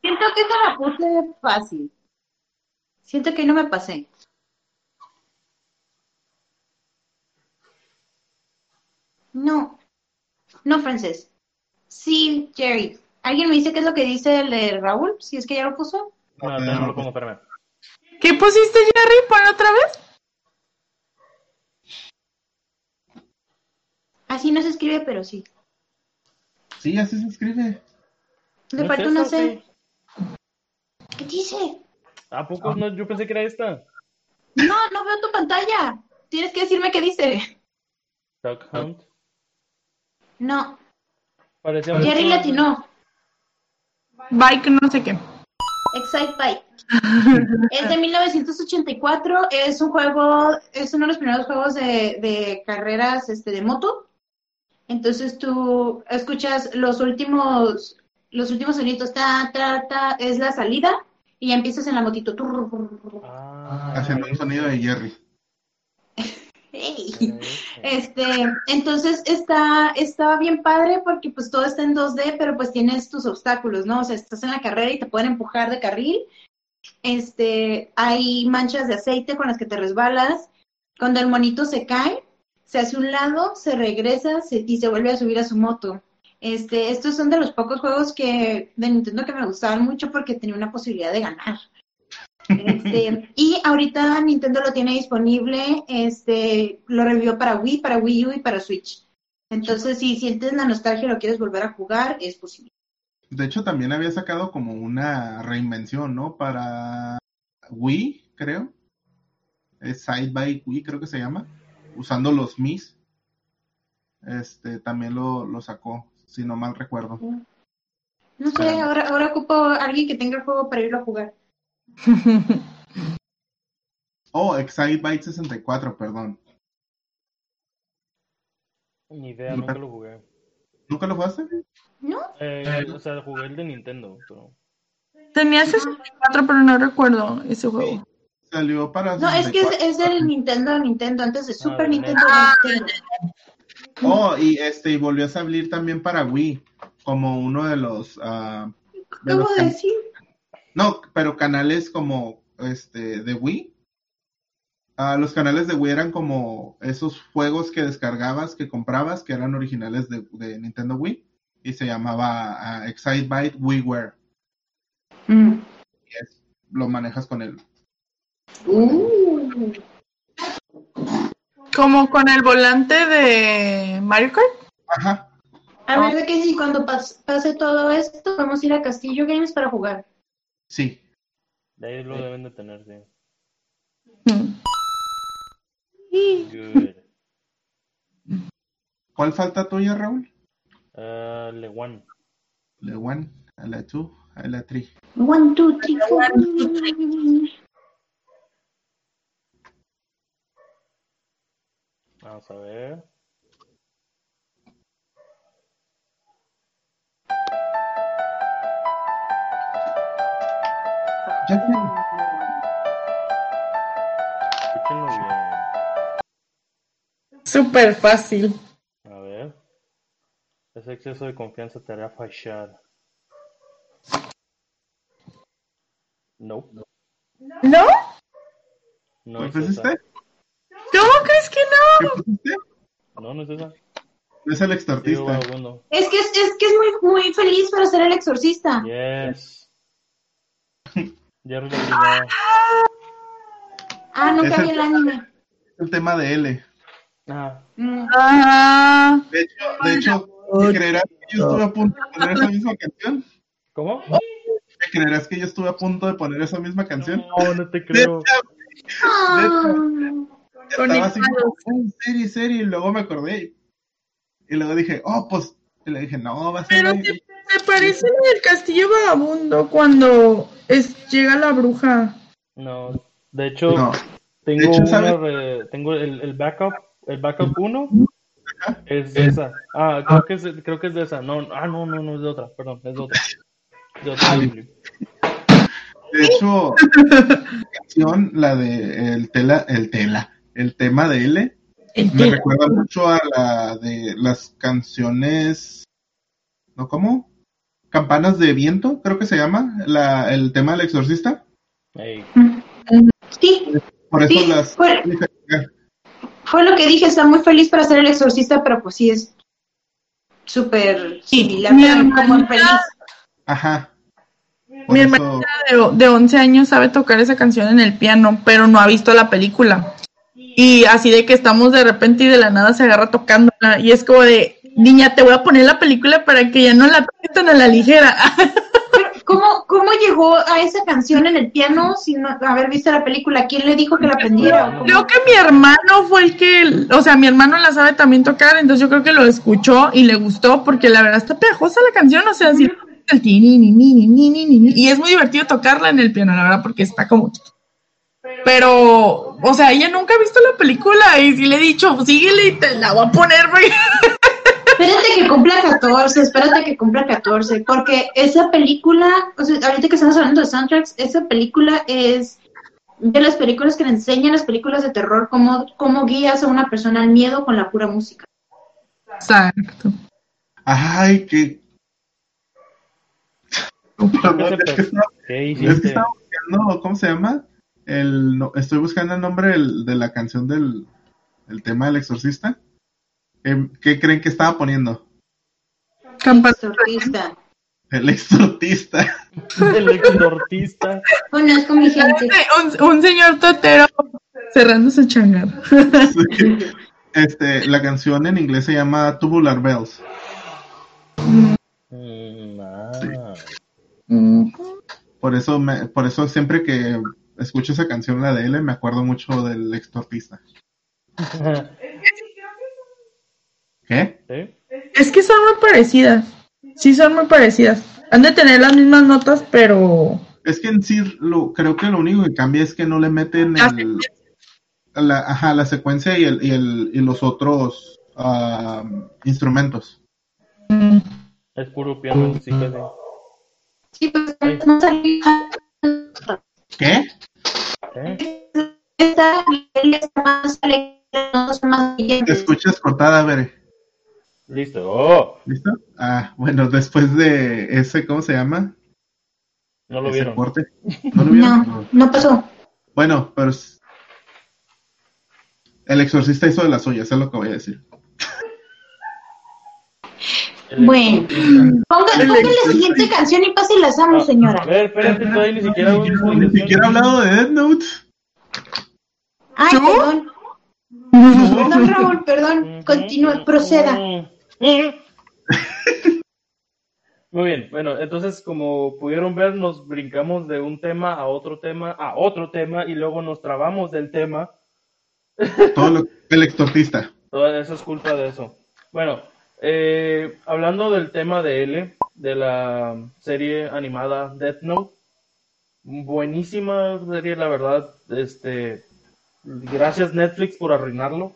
Siento que esa la puse fácil. Siento que no me pasé. No. No, Frances. Sí, Jerry. ¿Alguien me dice qué es lo que dice el de Raúl? Si es que ya lo puso. No, todavía no lo pongo, espérame. ¿Qué pusiste, Jerry? ¿Pon otra vez? Así no se escribe, pero sí. Sí, así se escribe. Le ¿No falta es una C. ¿Qué dice? ¿A poco no? Yo pensé que era esta. No, no veo tu pantalla. Tienes que decirme qué dice. Duck Hunt. No. Parecía Jerry mucho- latinó. Bike, no sé qué. Excite Bike. Es de 1984, es un juego, es uno de los primeros juegos de, de carreras este, de moto. Entonces tú escuchas los últimos, los últimos sonidos, ta, ta, ta, es la salida y ya empiezas en la motito. Ah, Haciendo un sonido de Jerry. Hey. Este, entonces está, está bien padre porque pues todo está en 2D, pero pues tienes tus obstáculos, ¿no? O sea, estás en la carrera y te pueden empujar de carril. Este, hay manchas de aceite con las que te resbalas. Cuando el monito se cae, se hace un lado, se regresa se- y se vuelve a subir a su moto. Este, estos son de los pocos juegos que de Nintendo que me gustaban mucho porque tenía una posibilidad de ganar. Este, y ahorita Nintendo lo tiene disponible, este, lo revivió para Wii, para Wii U y para Switch. Entonces, si sientes la nostalgia y lo quieres volver a jugar, es posible. De hecho, también había sacado como una reinvención, ¿no? Para Wii, creo. Es Side by Wii, creo que se llama. Usando los Mis. Este, también lo, lo sacó, si no mal recuerdo. No sé, ahora, ahora ocupo a alguien que tenga el juego para irlo a jugar. Oh, Excite Byte 64, perdón. Ni idea, nunca lo jugué. ¿Nunca lo jugaste? ¿No? Eh, o sea, jugué el de Nintendo, pero... Tenía 64, pero no recuerdo ese juego. Salió para No, es que es, 64. es del Nintendo, Nintendo, antes de Super de Nintendo. Nintendo. Oh, y este, y volvió a salir también para Wii, como uno de los, ah, de los can- decir. no, pero canales como, este, de Wii. Ah, los canales de Wii eran como esos juegos que descargabas, que comprabas, que eran originales de, de Nintendo Wii, y se llamaba ah, Excite Byte WiiWare. Mm. Y es- lo manejas con el, Uh. Como con el volante de Mario Kart. Ajá. A ver, de que si cuando pas- pase todo esto, vamos a ir a Castillo Games para jugar. Sí. De ahí lo deben de tener, sí. Mm. Good. ¿Cuál falta tuya, Raúl? Uh, Le One. La one, a la two, a la three. One, two, three, four. Vamos a ver. Ya sé. Escúchenlo bien. Súper fácil. A ver. Ese exceso de confianza te hará fallar. No. ¿No? No ¿Cuál es esa. ¿Cómo crees que no? No, no es esa. Es el vagabundo. Es que es, es que es muy, muy feliz para ser el exorcista. Yes. Jerry lo adivinó. Ah, nunca Ese- vi el anime. El tema de L. Ah, Mm. Ah, De hecho, de hecho, ¿me creerás que yo estuve a punto de poner esa misma canción? ¿Cómo? ¿Me creerás que yo estuve a punto de poner esa misma canción? No, no te creo. Ah. Estaba así conectados. como, "Ay, serie, serie, y luego me acordé. Y luego dije, oh, pues, y le dije, no, va a ser... Pero ahí". te- me parece lo del castillo vagabundo cuando es, llega la bruja. No. De hecho, No. tengo, De hecho, una tengo el, el backup, el backup 1 es de esa. Ah, creo que es, creo que es de esa. No, ah, no, no, no es de otra, perdón, es de otra. De otra. De hecho, la canción, la de el tela, el tela, el tema de L, me recuerda mucho a la de las canciones, ¿no cómo? Campanas de viento, creo que se llama, la, el tema del exorcista. Sí, Por eso Sí, las fue- fue lo que dije, está muy feliz para ser el exorcista, pero pues sí es súper similar, Mi pero como feliz. Ajá. Por Mi eso, hermanita de, de 11 años sabe tocar esa canción en el piano, pero no ha visto la película. Y así de que estamos de repente y de la nada se agarra tocándola. Y es como de, niña, te voy a poner la película para que ya no la toques tan a la ligera. ¿Cómo, ¿Cómo llegó a esa canción en el piano sin haber visto la película? ¿Quién le dijo que la aprendiera? Creo que mi hermano fue el que, o sea, mi hermano la sabe también tocar, entonces yo creo que lo escuchó y le gustó porque la verdad está pegajosa la canción, o sea, así el ni, ni, ni, ni, ni, ni, y es muy divertido tocarla en el piano, la verdad, porque está como pero, o sea, ella nunca ha visto la película y sí le he dicho, síguele y te la voy a poner, güey. Espérate que cumpla 14, espérate que cumpla 14, porque esa película, o sea, ahorita que estamos hablando de soundtracks, esa película es de las películas que le enseñan las películas de terror, cómo, cómo guías a una persona al miedo con la pura música. Exacto. ay. Perdón, ¿Qué, es que te- estaba- ¿Qué es que hiciste? estaba buscando, ¿cómo se llama? El, no, estoy buscando el nombre del- de la canción del el tema del exorcista. Em, ¿Qué creen que estaba poniendo? Campana. Exorcista. El exortista. El exortista. Conozco mi gente. Un, un señor totero cerrando su changar. Este, la canción en inglés se llama Tubular Bells. Mm, ah. Por eso, me, por eso siempre que escucho esa canción, la de L, me acuerdo mucho del exortista. ¿Qué? ¿Sí? Es que son muy parecidas. Sí, son muy parecidas. Han de tener las mismas notas, pero. Es que en sí, lo, creo que lo único que cambia es que no le meten La el, la, ajá, la secuencia y, el, y, el, y los otros ah, instrumentos. mm, Es puro piano, sí, casi. Sí, pues no salió. ¿Qué? ¿Eh? Te escuchas cortada, Bere. Listo. Oh, ¿Listo? Ah, bueno, después de ese, ¿cómo se llama? no lo Ese vieron. corte. ¿No lo vieron? No, no pasó. Bueno, pero es- el exorcista hizo de las suyas, es lo que voy a decir. Bueno. Ponga, ponga la siguiente canción y pase la Ah, amo, A señora. ver, espérate, todavía ni siquiera Ni siquiera he hablado de Death Note. Ay, ¿Yo? perdón. Perdón, Raúl, perdón. Continúe, proceda. Muy bien, bueno, entonces como pudieron ver, nos brincamos de un tema a otro tema, a otro tema, y luego nos trabamos del tema. Todo lo, el extortista. Todo eso es culpa de eso. Bueno, eh, hablando del tema de L, de la serie animada Death Note, buenísima serie, la verdad. Este, gracias Netflix por arruinarlo.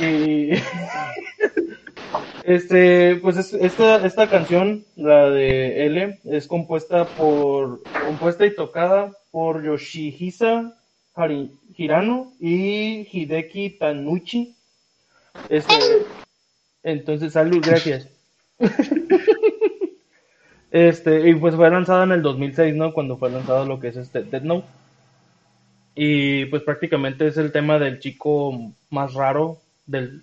Y este, pues es- esta, esta canción, la de L, es compuesta por, compuesta y tocada por Yoshihisa Hari- Hirano y Hideki Tanuchi. Este, entonces, salud, gracias. Este, y pues fue lanzada en el 2006, ¿no? Cuando fue lanzado lo que es este Death Note. Y pues prácticamente es el tema del chico más raro del,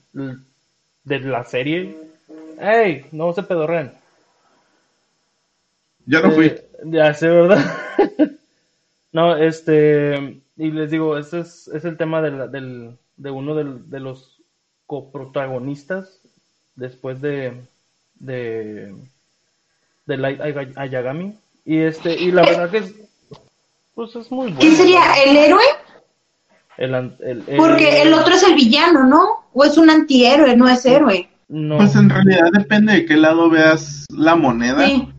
de la serie. ¡Ey! No se pedorren. Yo no fui. Eh, ya sé, ¿verdad? no, este, y les digo, este es, es el tema de, la- del, de uno del- de los coprotagonistas después de, de, de Light Ay- Ayagami. Y este, y la verdad que es, pues es muy bueno. ¿Quién sería el héroe? El, el- el- Porque el otro es el villano, ¿no? O es un antihéroe, no es héroe. no, Pues en realidad depende de qué lado veas la moneda, Sí.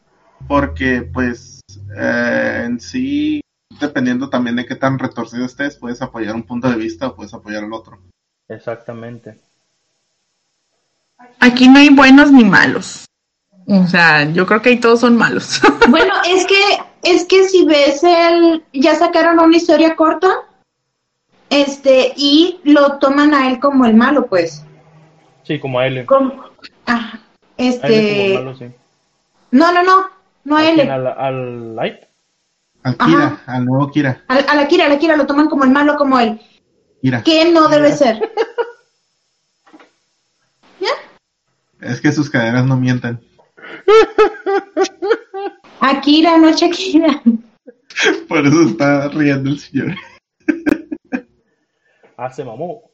porque pues eh, en sí, dependiendo también de qué tan retorcido estés, puedes apoyar un punto de vista o puedes apoyar el otro. exactamente. Aquí no hay buenos ni malos. O sea, yo creo que ahí todos son malos. Bueno, es que, es que si ves el, ya sacaron una historia corta, este, y lo toman a él como el malo, pues. Sí, como a L. Como, ah, A L este, como malo, sí. no, no, no, no a ¿A quién? él. ¿Al, al Light? Al Ajá. Kira, al nuevo Kira. A, a la Kira, a la Kira lo toman como el malo, como el Kira. que no debe ser. Es que sus caderas no mienten. Akira, no Shakira. Por eso está riendo el señor. Ah, se mamó.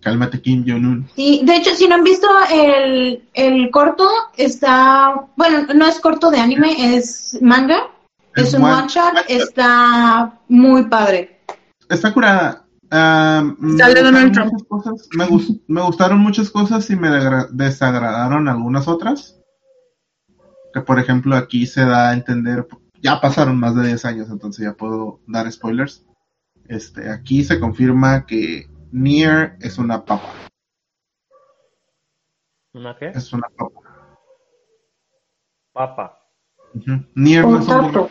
Cálmate, Kim Jong-un. Sí, de hecho, si no han visto el, el corto, está, bueno, no es corto de anime, es manga, es, Es un one- one shot, está muy padre. Está curada. Ah, me, Sale gustaron Donald Trump. muchas cosas, me, gus- me gustaron muchas cosas y me desagradaron algunas otras. Que por ejemplo aquí se da a entender, ya pasaron más de 10 años, entonces ya puedo dar spoilers. Este, aquí se confirma que Nier es una papa. ¿Una qué? Es una papa. Papa. Nier no es un.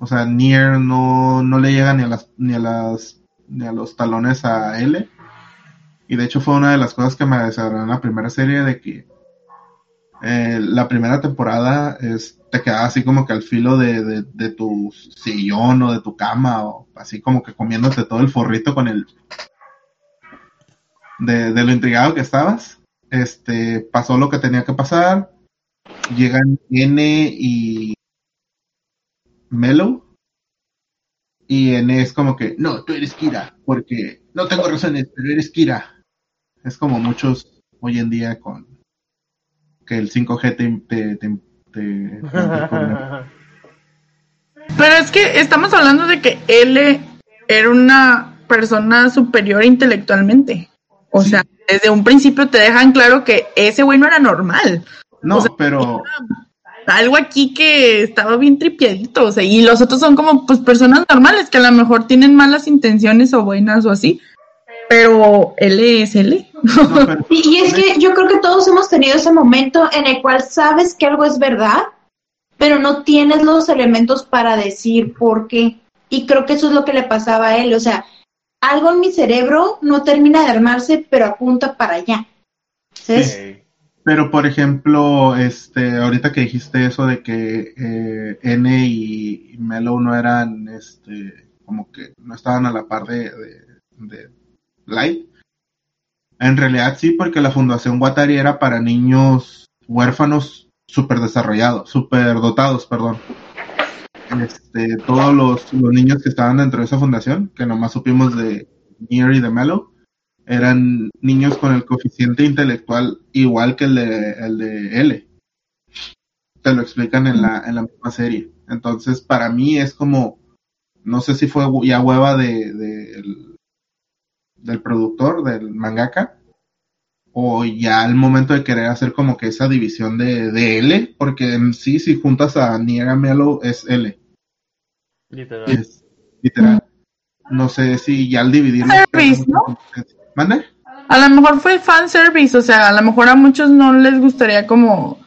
O sea, Nier no, no le llega ni a las ni a las ni a los talones a L. Y de hecho fue una de las cosas que me desagradaron en la primera serie de que eh, la primera temporada es, te quedaba así como que al filo de, de, de tu sillón o de tu cama o así como que comiéndote todo el forrito con el de, de lo intrigado que estabas. Este pasó lo que tenía que pasar. Llegan N y Melo. Y N es como que, no, tú eres Kira, porque no tengo razones, pero eres Kira. Es como muchos hoy en día con que el 5G te... te, te- Pero es que estamos hablando de que él era una persona superior intelectualmente. O Sí. sea, desde un principio te dejan claro que ese güey no era normal. no, O sea, pero Algo aquí que estaba bien tripiadito. O sea, y los otros son como pues personas normales que a lo mejor tienen malas intenciones o buenas o así. Pero él es no, pero- Y, y es que yo creo que todos hemos tenido ese momento en el cual sabes que algo es verdad, pero no tienes los elementos para decir por qué. Y creo que eso es lo que le pasaba a él. O sea, algo en mi cerebro no termina de armarse, pero apunta para allá. ¿Sabes? Pero, por ejemplo, este, ahorita que dijiste eso de que eh, N y Melo no eran, este, como que no estaban a la par de, Light. En realidad sí, porque la Fundación Watari era para niños huérfanos súper desarrollados, súper dotados, perdón. este, todos los, los niños que estaban dentro de esa fundación, que nomás supimos de Nier y de Melo, eran niños con el coeficiente intelectual igual que el de, el de L. Te lo explican en la, en la misma serie. Entonces, para mí es como, no sé si fue ya hueva de, de el- del productor, del mangaka, o ya al momento de querer hacer como que esa división de, de L, porque en sí, si juntas a Nier a Melo es L, Literal. es literal. No sé si ya al dividirlo. Service, ¿no? ¿Mande? A lo mejor fue fan service, o sea, a lo mejor a muchos no les gustaría como,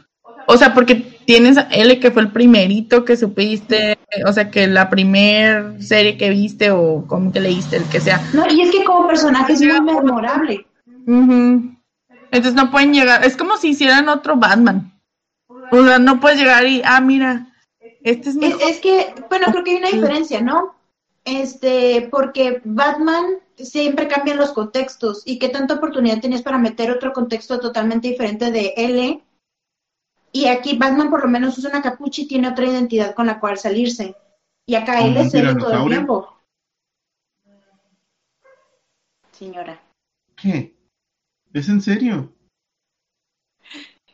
o sea, porque tienes a L que fue el primerito que supiste, o sea, que la primer serie que viste o como que leíste, el que sea. No, y es que como personaje es muy memorable. Entonces no pueden llegar, es como si hicieran otro Batman. O sea, no puedes llegar y, ah, mira, este es Es, mejor. es que, bueno, creo que hay una diferencia, ¿no? Este, porque Batman siempre cambian los contextos y qué tanta oportunidad tienes para meter otro contexto totalmente diferente de L. Y aquí Batman por lo menos usa una capucha y tiene otra identidad con la cual salirse. Y acá Como L es L todo el tiempo. Señora. ¿Qué? ¿Es en serio?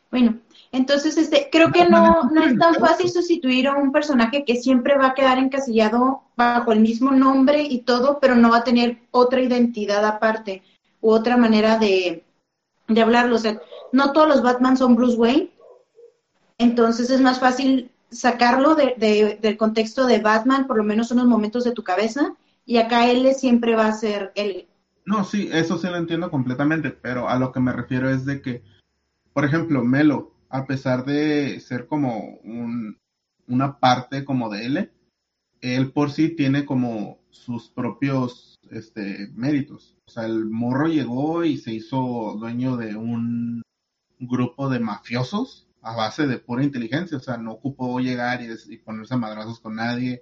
Bueno, entonces este, creo que no, no es tan fácil sustituir a un personaje que siempre va a quedar encasillado bajo el mismo nombre y todo, pero no va a tener otra identidad aparte u otra manera de, de hablarlo. O sea, no todos los Batman son Bruce Wayne, entonces es más fácil sacarlo de- de- del contexto de Batman, por lo menos unos momentos de tu cabeza, y acá él siempre va a ser él. No, sí, eso sí lo entiendo completamente, pero a lo que me refiero es de que, por ejemplo, Melo, a pesar de ser como un, una parte como de L, él por sí tiene como sus propios este, méritos. O sea, el morro llegó y se hizo dueño de un grupo de mafiosos a base de pura inteligencia. O sea, no ocupó llegar y ponerse a madrazos con nadie.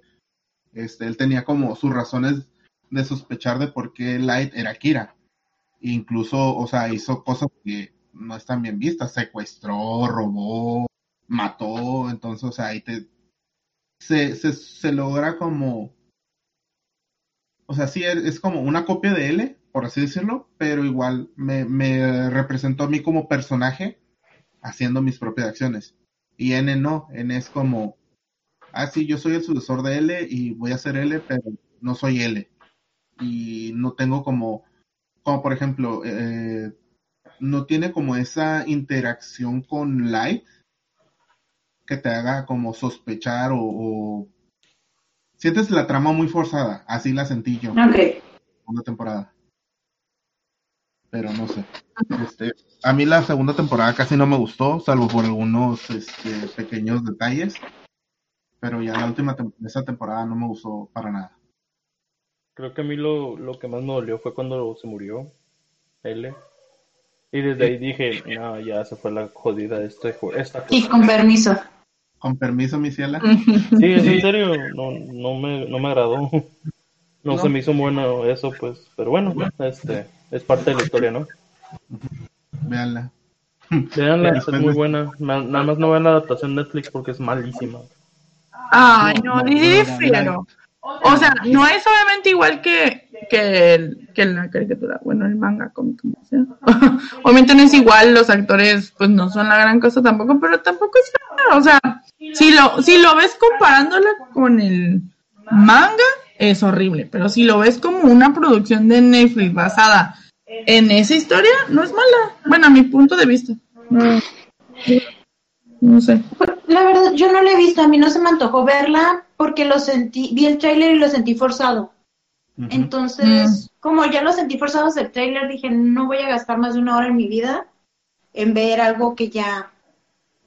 Este, él tenía como sus razones de sospechar de por qué Light era Kira. Incluso, o sea, hizo cosas que no están bien vistas. Secuestró, robó, mató. Entonces, ahí te, se, se, se logra como, o sea, sí, es, como una copia de L, por así decirlo, pero igual me, me representó a mí como personaje haciendo mis propias acciones. Y N no, N es como, ah, sí, yo soy el sucesor de L y voy a ser L, pero no soy L. Y no tengo como, como por ejemplo, eh, no tiene como esa interacción con Light que te haga como sospechar o, o- sientes la trama muy forzada, así la sentí yo en Ok. segunda temporada. Pero no sé. Este, a mí la segunda temporada casi no me gustó, salvo por algunos este, pequeños detalles. Pero ya la última tem- esa temporada no me gustó para nada. Creo que a mí lo, lo que más me dolió fue cuando se murió L. Y desde ahí dije, no, ya se fue la jodida este, ju- esta Y cosa. con permiso. Con permiso, mi ciela. Sí, es en serio, no, no me, no me agradó. No, se me hizo bueno eso, pues, pero bueno, este, es parte de la historia, ¿no? Véanla. Veanla, es muy de- buena. Na- Nada más no vean la adaptación de Netflix porque es malísima. Ay, no, No, no. O sea, no es obviamente igual que, que, el- que la caricatura, bueno, el manga, como, como sea. obviamente no es igual, los actores pues no son la gran cosa tampoco, pero tampoco es nada. O sea, si lo, si lo ves comparándola con el manga, es horrible, pero si lo ves como una producción de Netflix basada en esa historia, no es mala. Bueno, a mi punto de vista. No, no sé. La verdad, yo no la he visto, a mí no se me antojó verla porque lo sentí, vi el tráiler y lo sentí forzado. Entonces, como ya lo sentí forzado el tráiler, dije, no voy a gastar más de una hora en mi vida en ver algo que ya,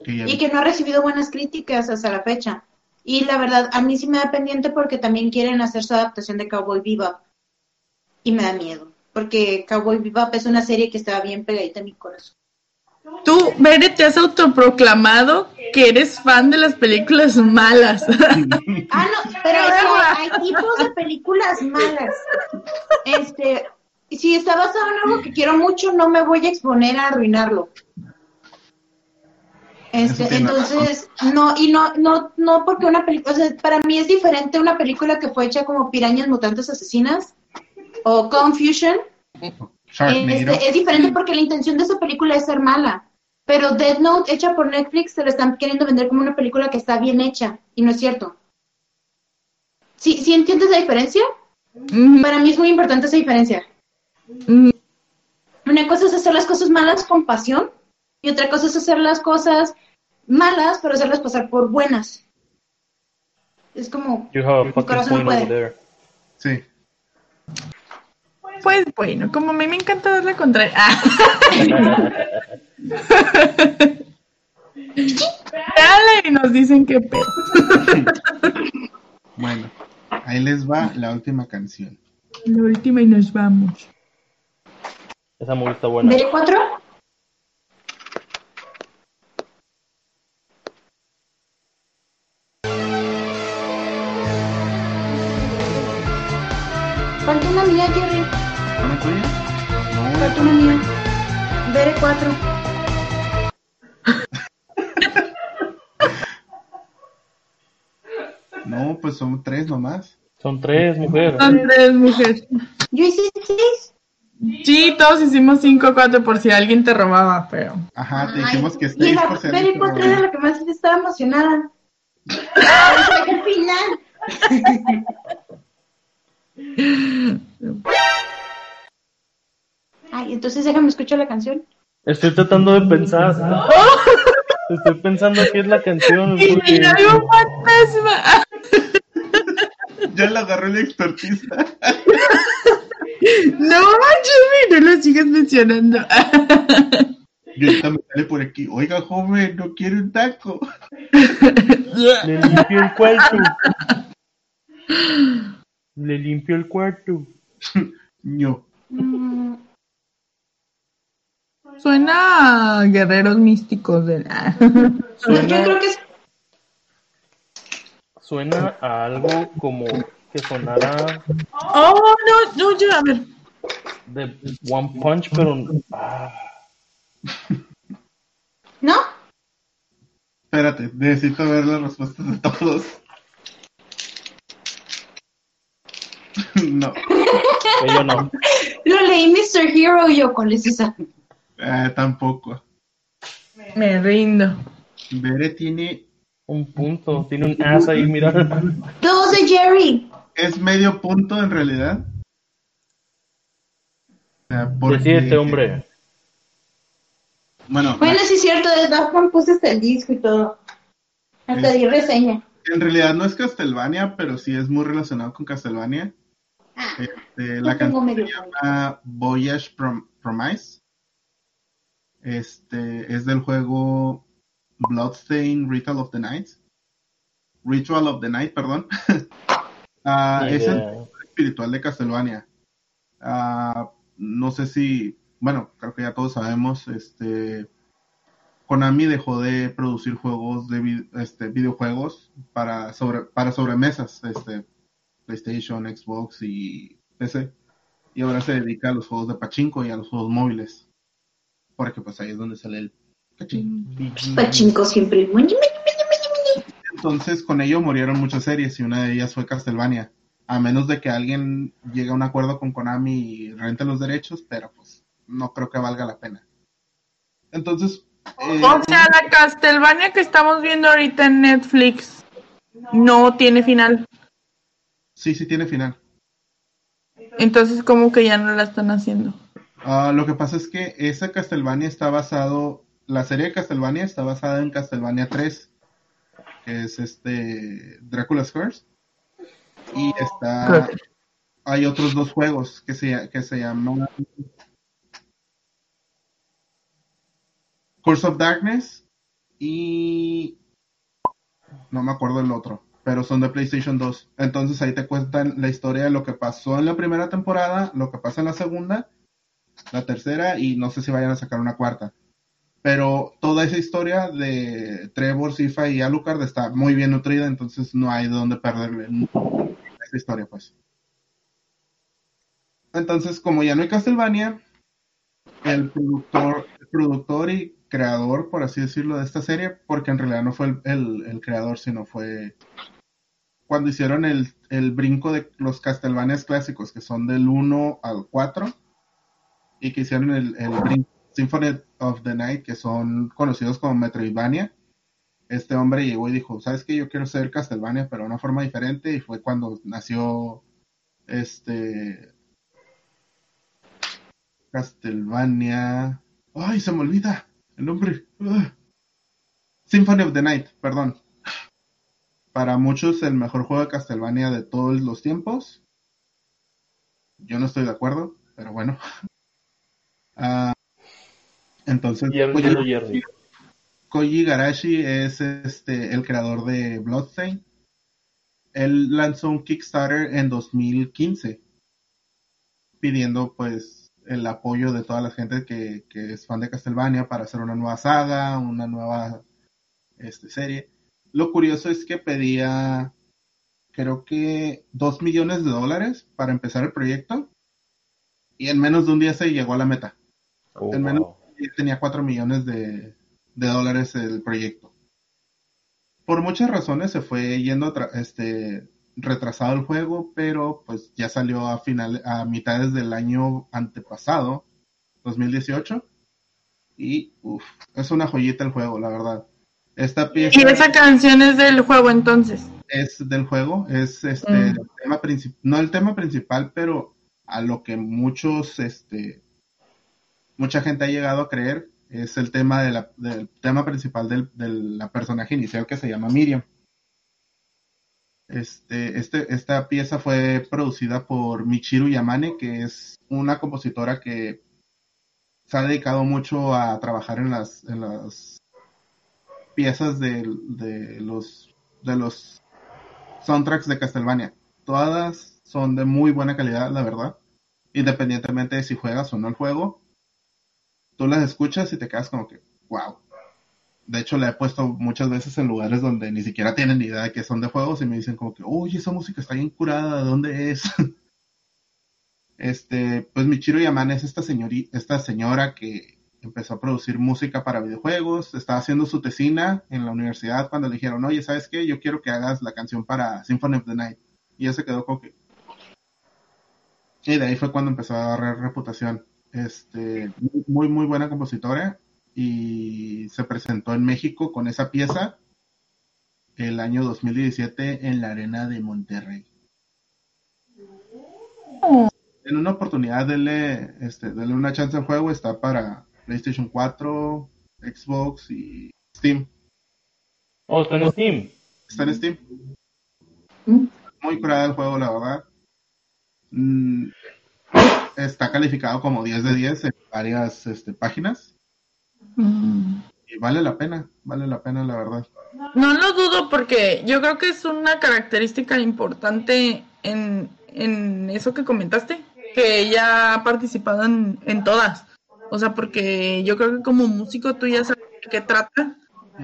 Que ya y que no ha recibido buenas críticas hasta la fecha. Y la verdad, a mí sí me da pendiente porque también quieren hacer su adaptación de Cowboy Bebop. Y me da miedo, porque Cowboy Bebop es una serie que estaba bien pegadita a mi corazón. Tú, Bere, te has autoproclamado que eres fan de las películas malas. Ah, no, pero es que hay tipos de películas malas. Este, si está basado en algo que quiero mucho, no me voy a exponer a arruinarlo. Este, entonces, no, y no, no, no porque una película, o sea, para mí es diferente una película que fue hecha como Pirañas Mutantes Asesinas o Confusion. Este, es diferente porque la intención de esa película es ser mala. Pero Dead Note, hecha por Netflix, se la están queriendo vender como una película que está bien hecha. Y no es cierto. ¿Sí, sí entiendes la diferencia? Para mí es muy importante esa diferencia. Una cosa es hacer las cosas malas con pasión y otra cosa es hacer las cosas malas, pero hacerlas pasar por buenas. Es como, You have a fucking corazón point puede. over there. Sí. Pues bueno, como a mí me encanta dar la contraria. Ah. Dale, y nos dicen qué pedo. Bueno, Ahí les va la última canción. La última y nos vamos. Esa movie está buena. ¿Del 4? Falta una mía, Jerry. ¿Una tuya? No. Falta una mía. Veré 4. Pues son tres nomás. Son tres mujeres. Son tres mujeres. Yo hice seis. Sí, todos hicimos 5 4 por si alguien te robaba, pero. Ajá, te Ay, dijimos que y seis la por ser Veré cuatro era la que más estaba emocionada. El final. Ay, entonces déjame escuchar la canción. Estoy tratando de pensar. Estoy pensando qué es la canción. ¡Y porque- mira, hay un fantasma! Ya la agarró el extortista. No, Jimmy, no lo sigas mencionando. Y ahorita me sale por aquí. Oiga, joven, no quiere un taco. Le limpió el cuarto. Le limpió el cuarto. No. Suena a guerreros místicos de. Yo Suena, creo que es suena a algo como que sonara Oh, no, no, yo, a ver. de One Punch, pero. ah, ¿No? Espérate, necesito ver las respuestas de todos. no, yo no. Lo leí Mr. Hero y yo, ¿cuál es esa? eh, tampoco. Me rindo. Bere tiene. Un punto. Tiene un as ahí, mira. Dos de Jerry. Es medio punto en realidad. O sea, porque- Decídete, hombre. Bueno, Bueno, sí es cierto, de Batman puse hasta el disco y todo. Hasta di reseña. en realidad no es Castlevania, pero sí es muy relacionado con Castlevania. Ah, Este, la canción medio se llama Voyage Prom- Promise. Este es del juego Bloodstain Ritual of the Night. Ritual of the Night, perdón. Ah, Ni es el espiritual de Castlevania. Ah, no sé si, bueno, creo que ya todos sabemos, este Konami dejó de producir juegos de vi- este, videojuegos para sobre para sobremesas, este PlayStation, Xbox y PC. Y ahora se dedica a los juegos de pachinko y a los juegos móviles. Porque pues ahí es donde sale el. Pachinko siempre. Entonces con ello murieron muchas series y una de ellas fue Castlevania. A menos de que alguien llegue a un acuerdo con Konami y rente los derechos, pero pues no creo que valga la pena. Entonces, eh, O sea, la Castlevania que estamos viendo ahorita en Netflix no tiene final. sí, sí tiene final. Entonces, como que ya no la están haciendo. Ah, lo que pasa es que esa Castlevania está basado, la serie de Castlevania está basada en Castlevania 3, que es este Dracula's Curse. Y está, hay otros dos juegos que se, que se llaman Curse of Darkness y no me acuerdo el otro, pero son de PlayStation 2. Entonces ahí te cuentan la historia de lo que pasó en la primera temporada, lo que pasa en la segunda, la tercera y no sé si vayan a sacar una cuarta. Pero toda esa historia de Trevor, Sifa y Alucard está muy bien nutrida, entonces no hay de dónde perderle esa historia, pues. Entonces, como ya no hay Castlevania, el productor, el productor y creador, por así decirlo, de esta serie, porque en realidad no fue el, el- creador, sino fue cuando hicieron el, el brinco de los Castlevanias clásicos, que son del 1 al 4, y que hicieron el, el Symphony of the Night, que son conocidos como Metroidvania. Este hombre llegó y dijo, ¿sabes qué? Yo quiero ser Castlevania, pero de una forma diferente, y fue cuando nació este Castlevania. ¡Ay, se me olvida el nombre! Ugh. Symphony of the Night, perdón. Para muchos el mejor juego de Castlevania de todos los tiempos. Yo no estoy de acuerdo, pero bueno. Ah, entonces, Jerry, Koji, Garashi es este el creador de Bloodstained. Él lanzó un Kickstarter en 2015 pidiendo pues el apoyo de toda la gente que, que es fan de Castlevania para hacer una nueva saga, una nueva este, serie. Lo curioso es que pedía creo que dos millones de dólares para empezar el proyecto y en menos de un día se llegó a la meta. Oh, El menú- wow. Tenía cuatro millones de, de dólares el proyecto. Por muchas razones se fue yendo este, retrasado el juego, pero pues ya salió a final, a mitades del año antepasado, 2018. Y uf, es una joyita el juego, la verdad. Esta pieza Y esa canción es del juego entonces. es del juego, es este Mm. el tema princip- no el tema principal, pero a lo que muchos, este, mucha gente ha llegado a creer es el tema del tema principal del, personaje inicial que se llama Miriam. Este, este, esta pieza fue producida por Michiru Yamane, que es una compositora que se ha dedicado mucho a trabajar en las, en las piezas de, de los de los soundtracks de Castlevania. Todas son de muy buena calidad, la verdad. Independientemente de si juegas o no el juego, tú las escuchas y te quedas como que, wow. De hecho, la he puesto muchas veces en lugares donde ni siquiera tienen ni idea de que son de juegos y me dicen como que, oye, esa música está bien curada, ¿de dónde es? este, pues Michiro Yamane es esta, señori- esta señora que empezó a producir música para videojuegos, estaba haciendo su tesina en la universidad cuando le dijeron, oye, ¿sabes qué? Yo quiero que hagas la canción para Symphony of the Night. Y ella se quedó como que... Y de ahí fue cuando empezó a agarrar reputación. Este, muy, muy buena compositora y se presentó en México con esa pieza el año 2017 en la Arena de Monterrey. En una oportunidad, denle, este, denle una chance al juego, está para PlayStation 4, Xbox y Steam. Oh, está en Steam. Está en Steam. Mm. Muy curada el juego, la verdad. Mm, está calificado como 10 de 10 en varias este, páginas. Mm. Y vale la pena, vale la pena, la verdad. No lo dudo porque yo creo que es una característica importante en, en eso que comentaste, que ella ha participado en, en todas. O sea, porque yo creo que como músico tú ya sabes de qué trata.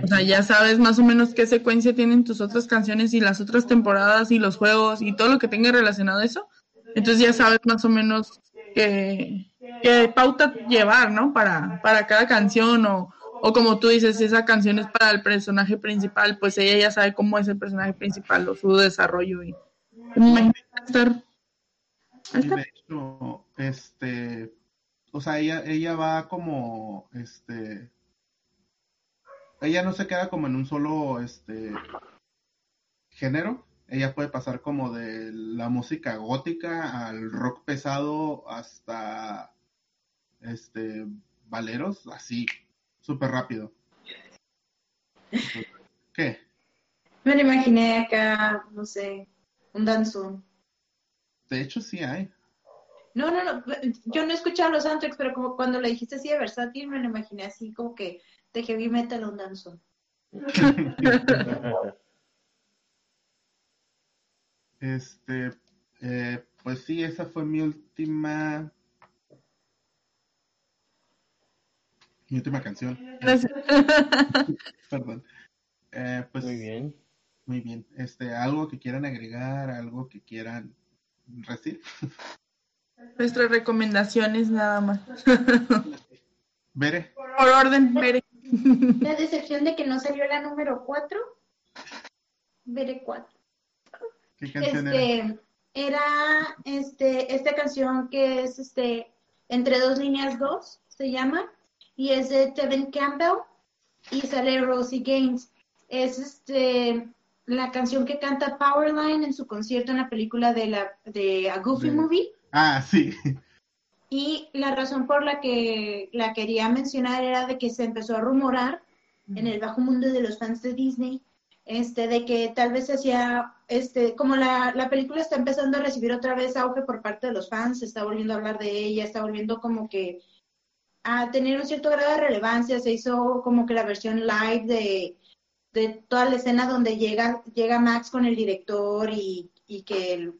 O sea, ya sabes más o menos qué secuencia tienen tus otras canciones y las otras temporadas y los juegos y todo lo que tenga relacionado a eso. Entonces ya sabes más o menos qué, qué pauta llevar, ¿no? Para, para cada canción o, o como tú dices, si esa canción es para el personaje principal, pues ella ya sabe cómo es el personaje principal o su desarrollo y me a Y estar- de hecho, este, o sea, ella, ella va como, este, ella no se queda como en un solo, este, género. Ella puede pasar como de la música gótica al rock pesado hasta, este, valeros, así, súper rápido. ¿Qué? Me lo imaginé acá, no sé, un danzón. De hecho, sí hay. No, no, no, yo no he escuchado los soundtracks, pero como cuando le dijiste así de versátil, me lo imaginé así como que de heavy metal a un danzón. Este, eh, pues sí, esa fue mi última, mi última canción. Perdón. Eh, pues Muy bien. muy bien. Este, algo que quieran agregar, algo que quieran decir. Nuestras recomendaciones nada más. Bere, Por orden, Bere. La decepción de que no salió la número 4. Veré 4. ¿Qué canción era? Este, era este, esta canción que es este Entre dos líneas 2, se llama, y es de Tevin Campbell y sale Rosie Gaines. Es este la canción que canta Powerline en su concierto en la película de la de A Goofy De- Movie. Ah, sí. Y la razón por la que la quería mencionar era de que se empezó a rumorar en el bajo mundo de los fans de Disney, este, de que tal vez hacía, este, como la, la película está empezando a recibir otra vez auge por parte de los fans, se está volviendo a hablar de ella, está volviendo como que a tener un cierto grado de relevancia, se hizo como que la versión live de, de toda la escena donde llega, llega Max con el director y, y que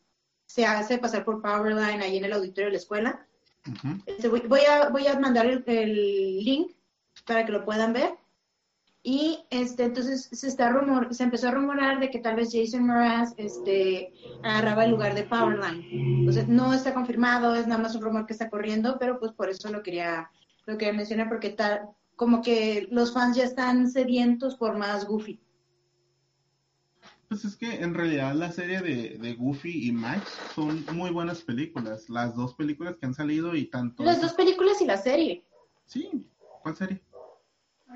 se hace pasar por Powerline ahí en el auditorio de la escuela. Ujú. Este, voy, voy a, voy a mandar el, el link para que lo puedan ver. Y este, entonces se está rumor, se empezó a rumorar de que tal vez Jason Mraz este, agarraba el lugar de Powerline. Entonces no está confirmado, es nada más un rumor que está corriendo, pero pues por eso lo quería, lo quería mencionar porque tal, como que los fans ya están sedientos por más Goofy. Pues es que en realidad la serie de, de Goofy y Max son muy buenas películas. Las dos películas que han salido y tanto. Las dos películas y la serie. Sí, ¿cuál serie?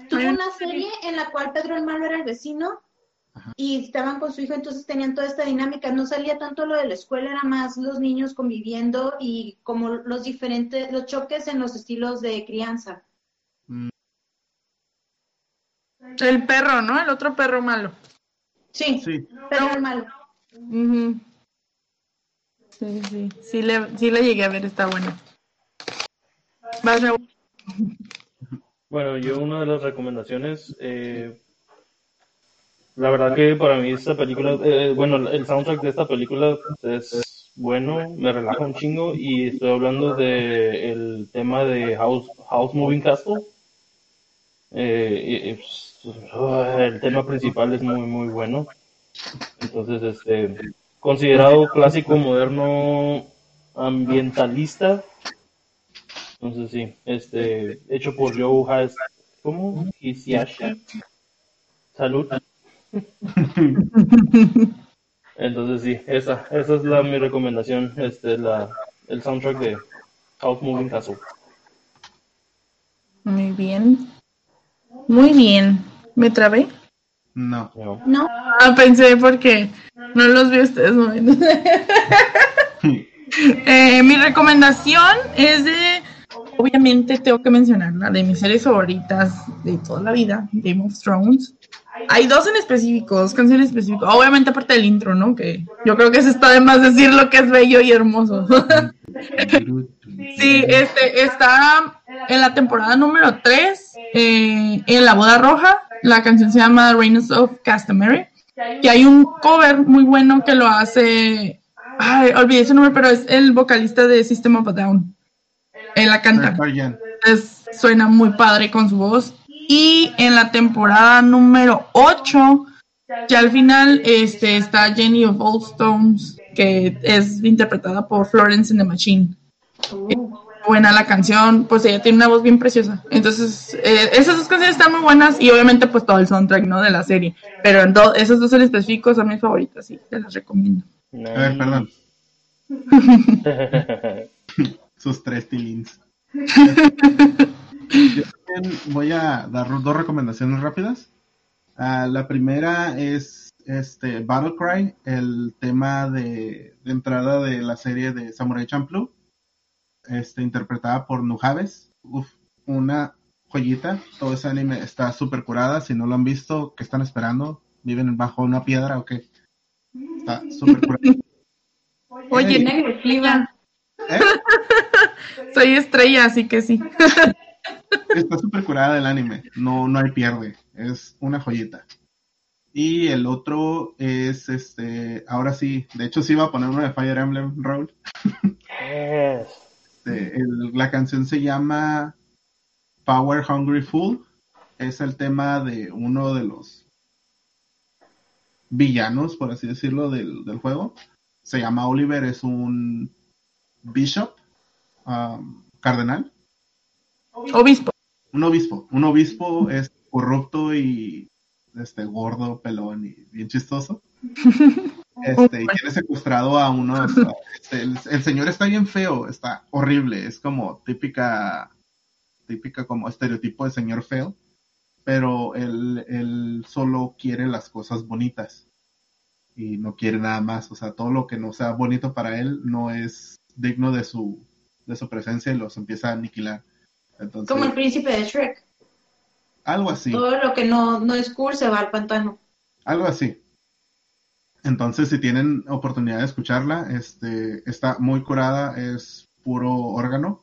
Tuvo una serie en la cual Pedro el Malo era el vecino Ajá. y estaban con su hijo, entonces tenían toda esta dinámica. No salía tanto lo de la escuela, era más los niños conviviendo y como los diferentes, los choques en los estilos de crianza. El perro, ¿no? El otro perro malo. Sí, Sí, Pedro el Malo. Ujú. Sí, sí. Sí le, sí le llegué a ver, está bueno. Vas, Raúl. Bueno, yo una de las recomendaciones, eh, la verdad que para mí esta película, eh, bueno, el soundtrack de esta película es bueno, me relaja un chingo y estoy hablando de el tema de House, House Moving Castle. Eh, pues, ah, el tema principal es muy, muy bueno. Entonces, este, considerado clásico moderno ambientalista. Entonces sí, este, hecho por Joe Has, ¿cómo? Hisaishi. Salud. Entonces sí, esa, esa es la mi recomendación, este, la, el soundtrack de House Moving Castle. Muy bien. Muy bien. ¿Me trabé? no. ¿no? Ah, pensé porque no los vi ustedes. Eh, mi recomendación es de, obviamente tengo que mencionarla, de mis series favoritas de toda la vida, Game of Thrones. Hay dos en específico, dos canciones específicas, obviamente aparte del intro, ¿no? Que yo creo que se está de más decir lo que es bello y hermoso. Sí, este está en la temporada número 3, en La Boda Roja. La canción se llama Reigns of Castamere. Que hay un cover muy bueno que lo hace. Ay, olvidé su nombre, pero es el vocalista de System of a Down. Él la canta. Entonces, suena muy padre con su voz. Y en la temporada número 8, ya al final este, está Jenny of Old Stones, que es interpretada por Florence and the Machine. Buena la canción, pues ella tiene una voz bien preciosa. Entonces, eh, esas dos canciones están muy buenas y obviamente pues todo el soundtrack, ¿no? De la serie. Pero en do- esas dos en específico son mis favoritas y te las recomiendo. A ver, perdón. Sus tres tilins. Yo también voy a dar dos recomendaciones rápidas. Ah, la primera es este Battle Cry, el tema de, de entrada de la serie de Samurai Champloo, este, interpretada por Nujabes. Uf, una joyita. Todo ese anime está súper curada. Si no lo han visto, ¿qué están esperando? ¿Viven bajo una piedra o qué? Está súper curada. Oye, agresiva. ¿Eh? soy estrella, así que sí. Está súper curada el anime, no, no hay pierde, es una joyita. Y el otro es este, ahora sí, de hecho sí iba a poner uno de Fire Emblem Roll. Yes. Este, el- la canción se llama Power Hungry Fool, es el tema de uno de los villanos, por así decirlo, del, del juego. Se llama Oliver, es un bishop, um, cardenal. Obispo. un obispo, un obispo es corrupto y este gordo, pelón y bien chistoso. Este, y tiene secuestrado a uno. Este, el, el, señor está bien feo, está horrible, es como típica, típica como estereotipo de señor feo, pero él, él solo quiere las cosas bonitas y no quiere nada más. O sea, todo lo que no sea bonito para él no es digno de su, de su presencia y los empieza a aniquilar. Entonces, Como el príncipe de Shrek. Algo así. Todo lo que no, no es cool se va al pantano. Algo así. Entonces, si tienen oportunidad de escucharla, este, está muy curada, es puro órgano.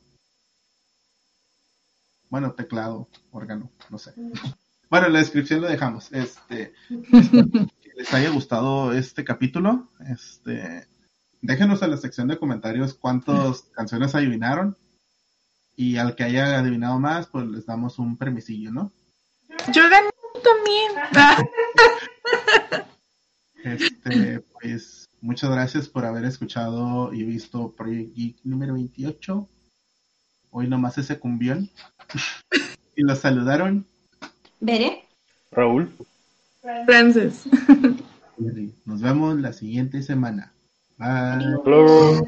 Bueno, teclado, órgano, no sé. Bueno, en la descripción lo dejamos. Este, que les haya gustado este capítulo. Este, déjenos en la sección de comentarios cuántas canciones adivinaron. Y al que haya adivinado más, pues les damos un permisillo, ¿no? Yo gané también. Este, pues muchas gracias por haber escuchado y visto Project Geek número 28. Hoy nomás ese cumbión. y los saludaron. ¿Veré? Raúl. Francis. Nos vemos la siguiente semana. Bye. Hello.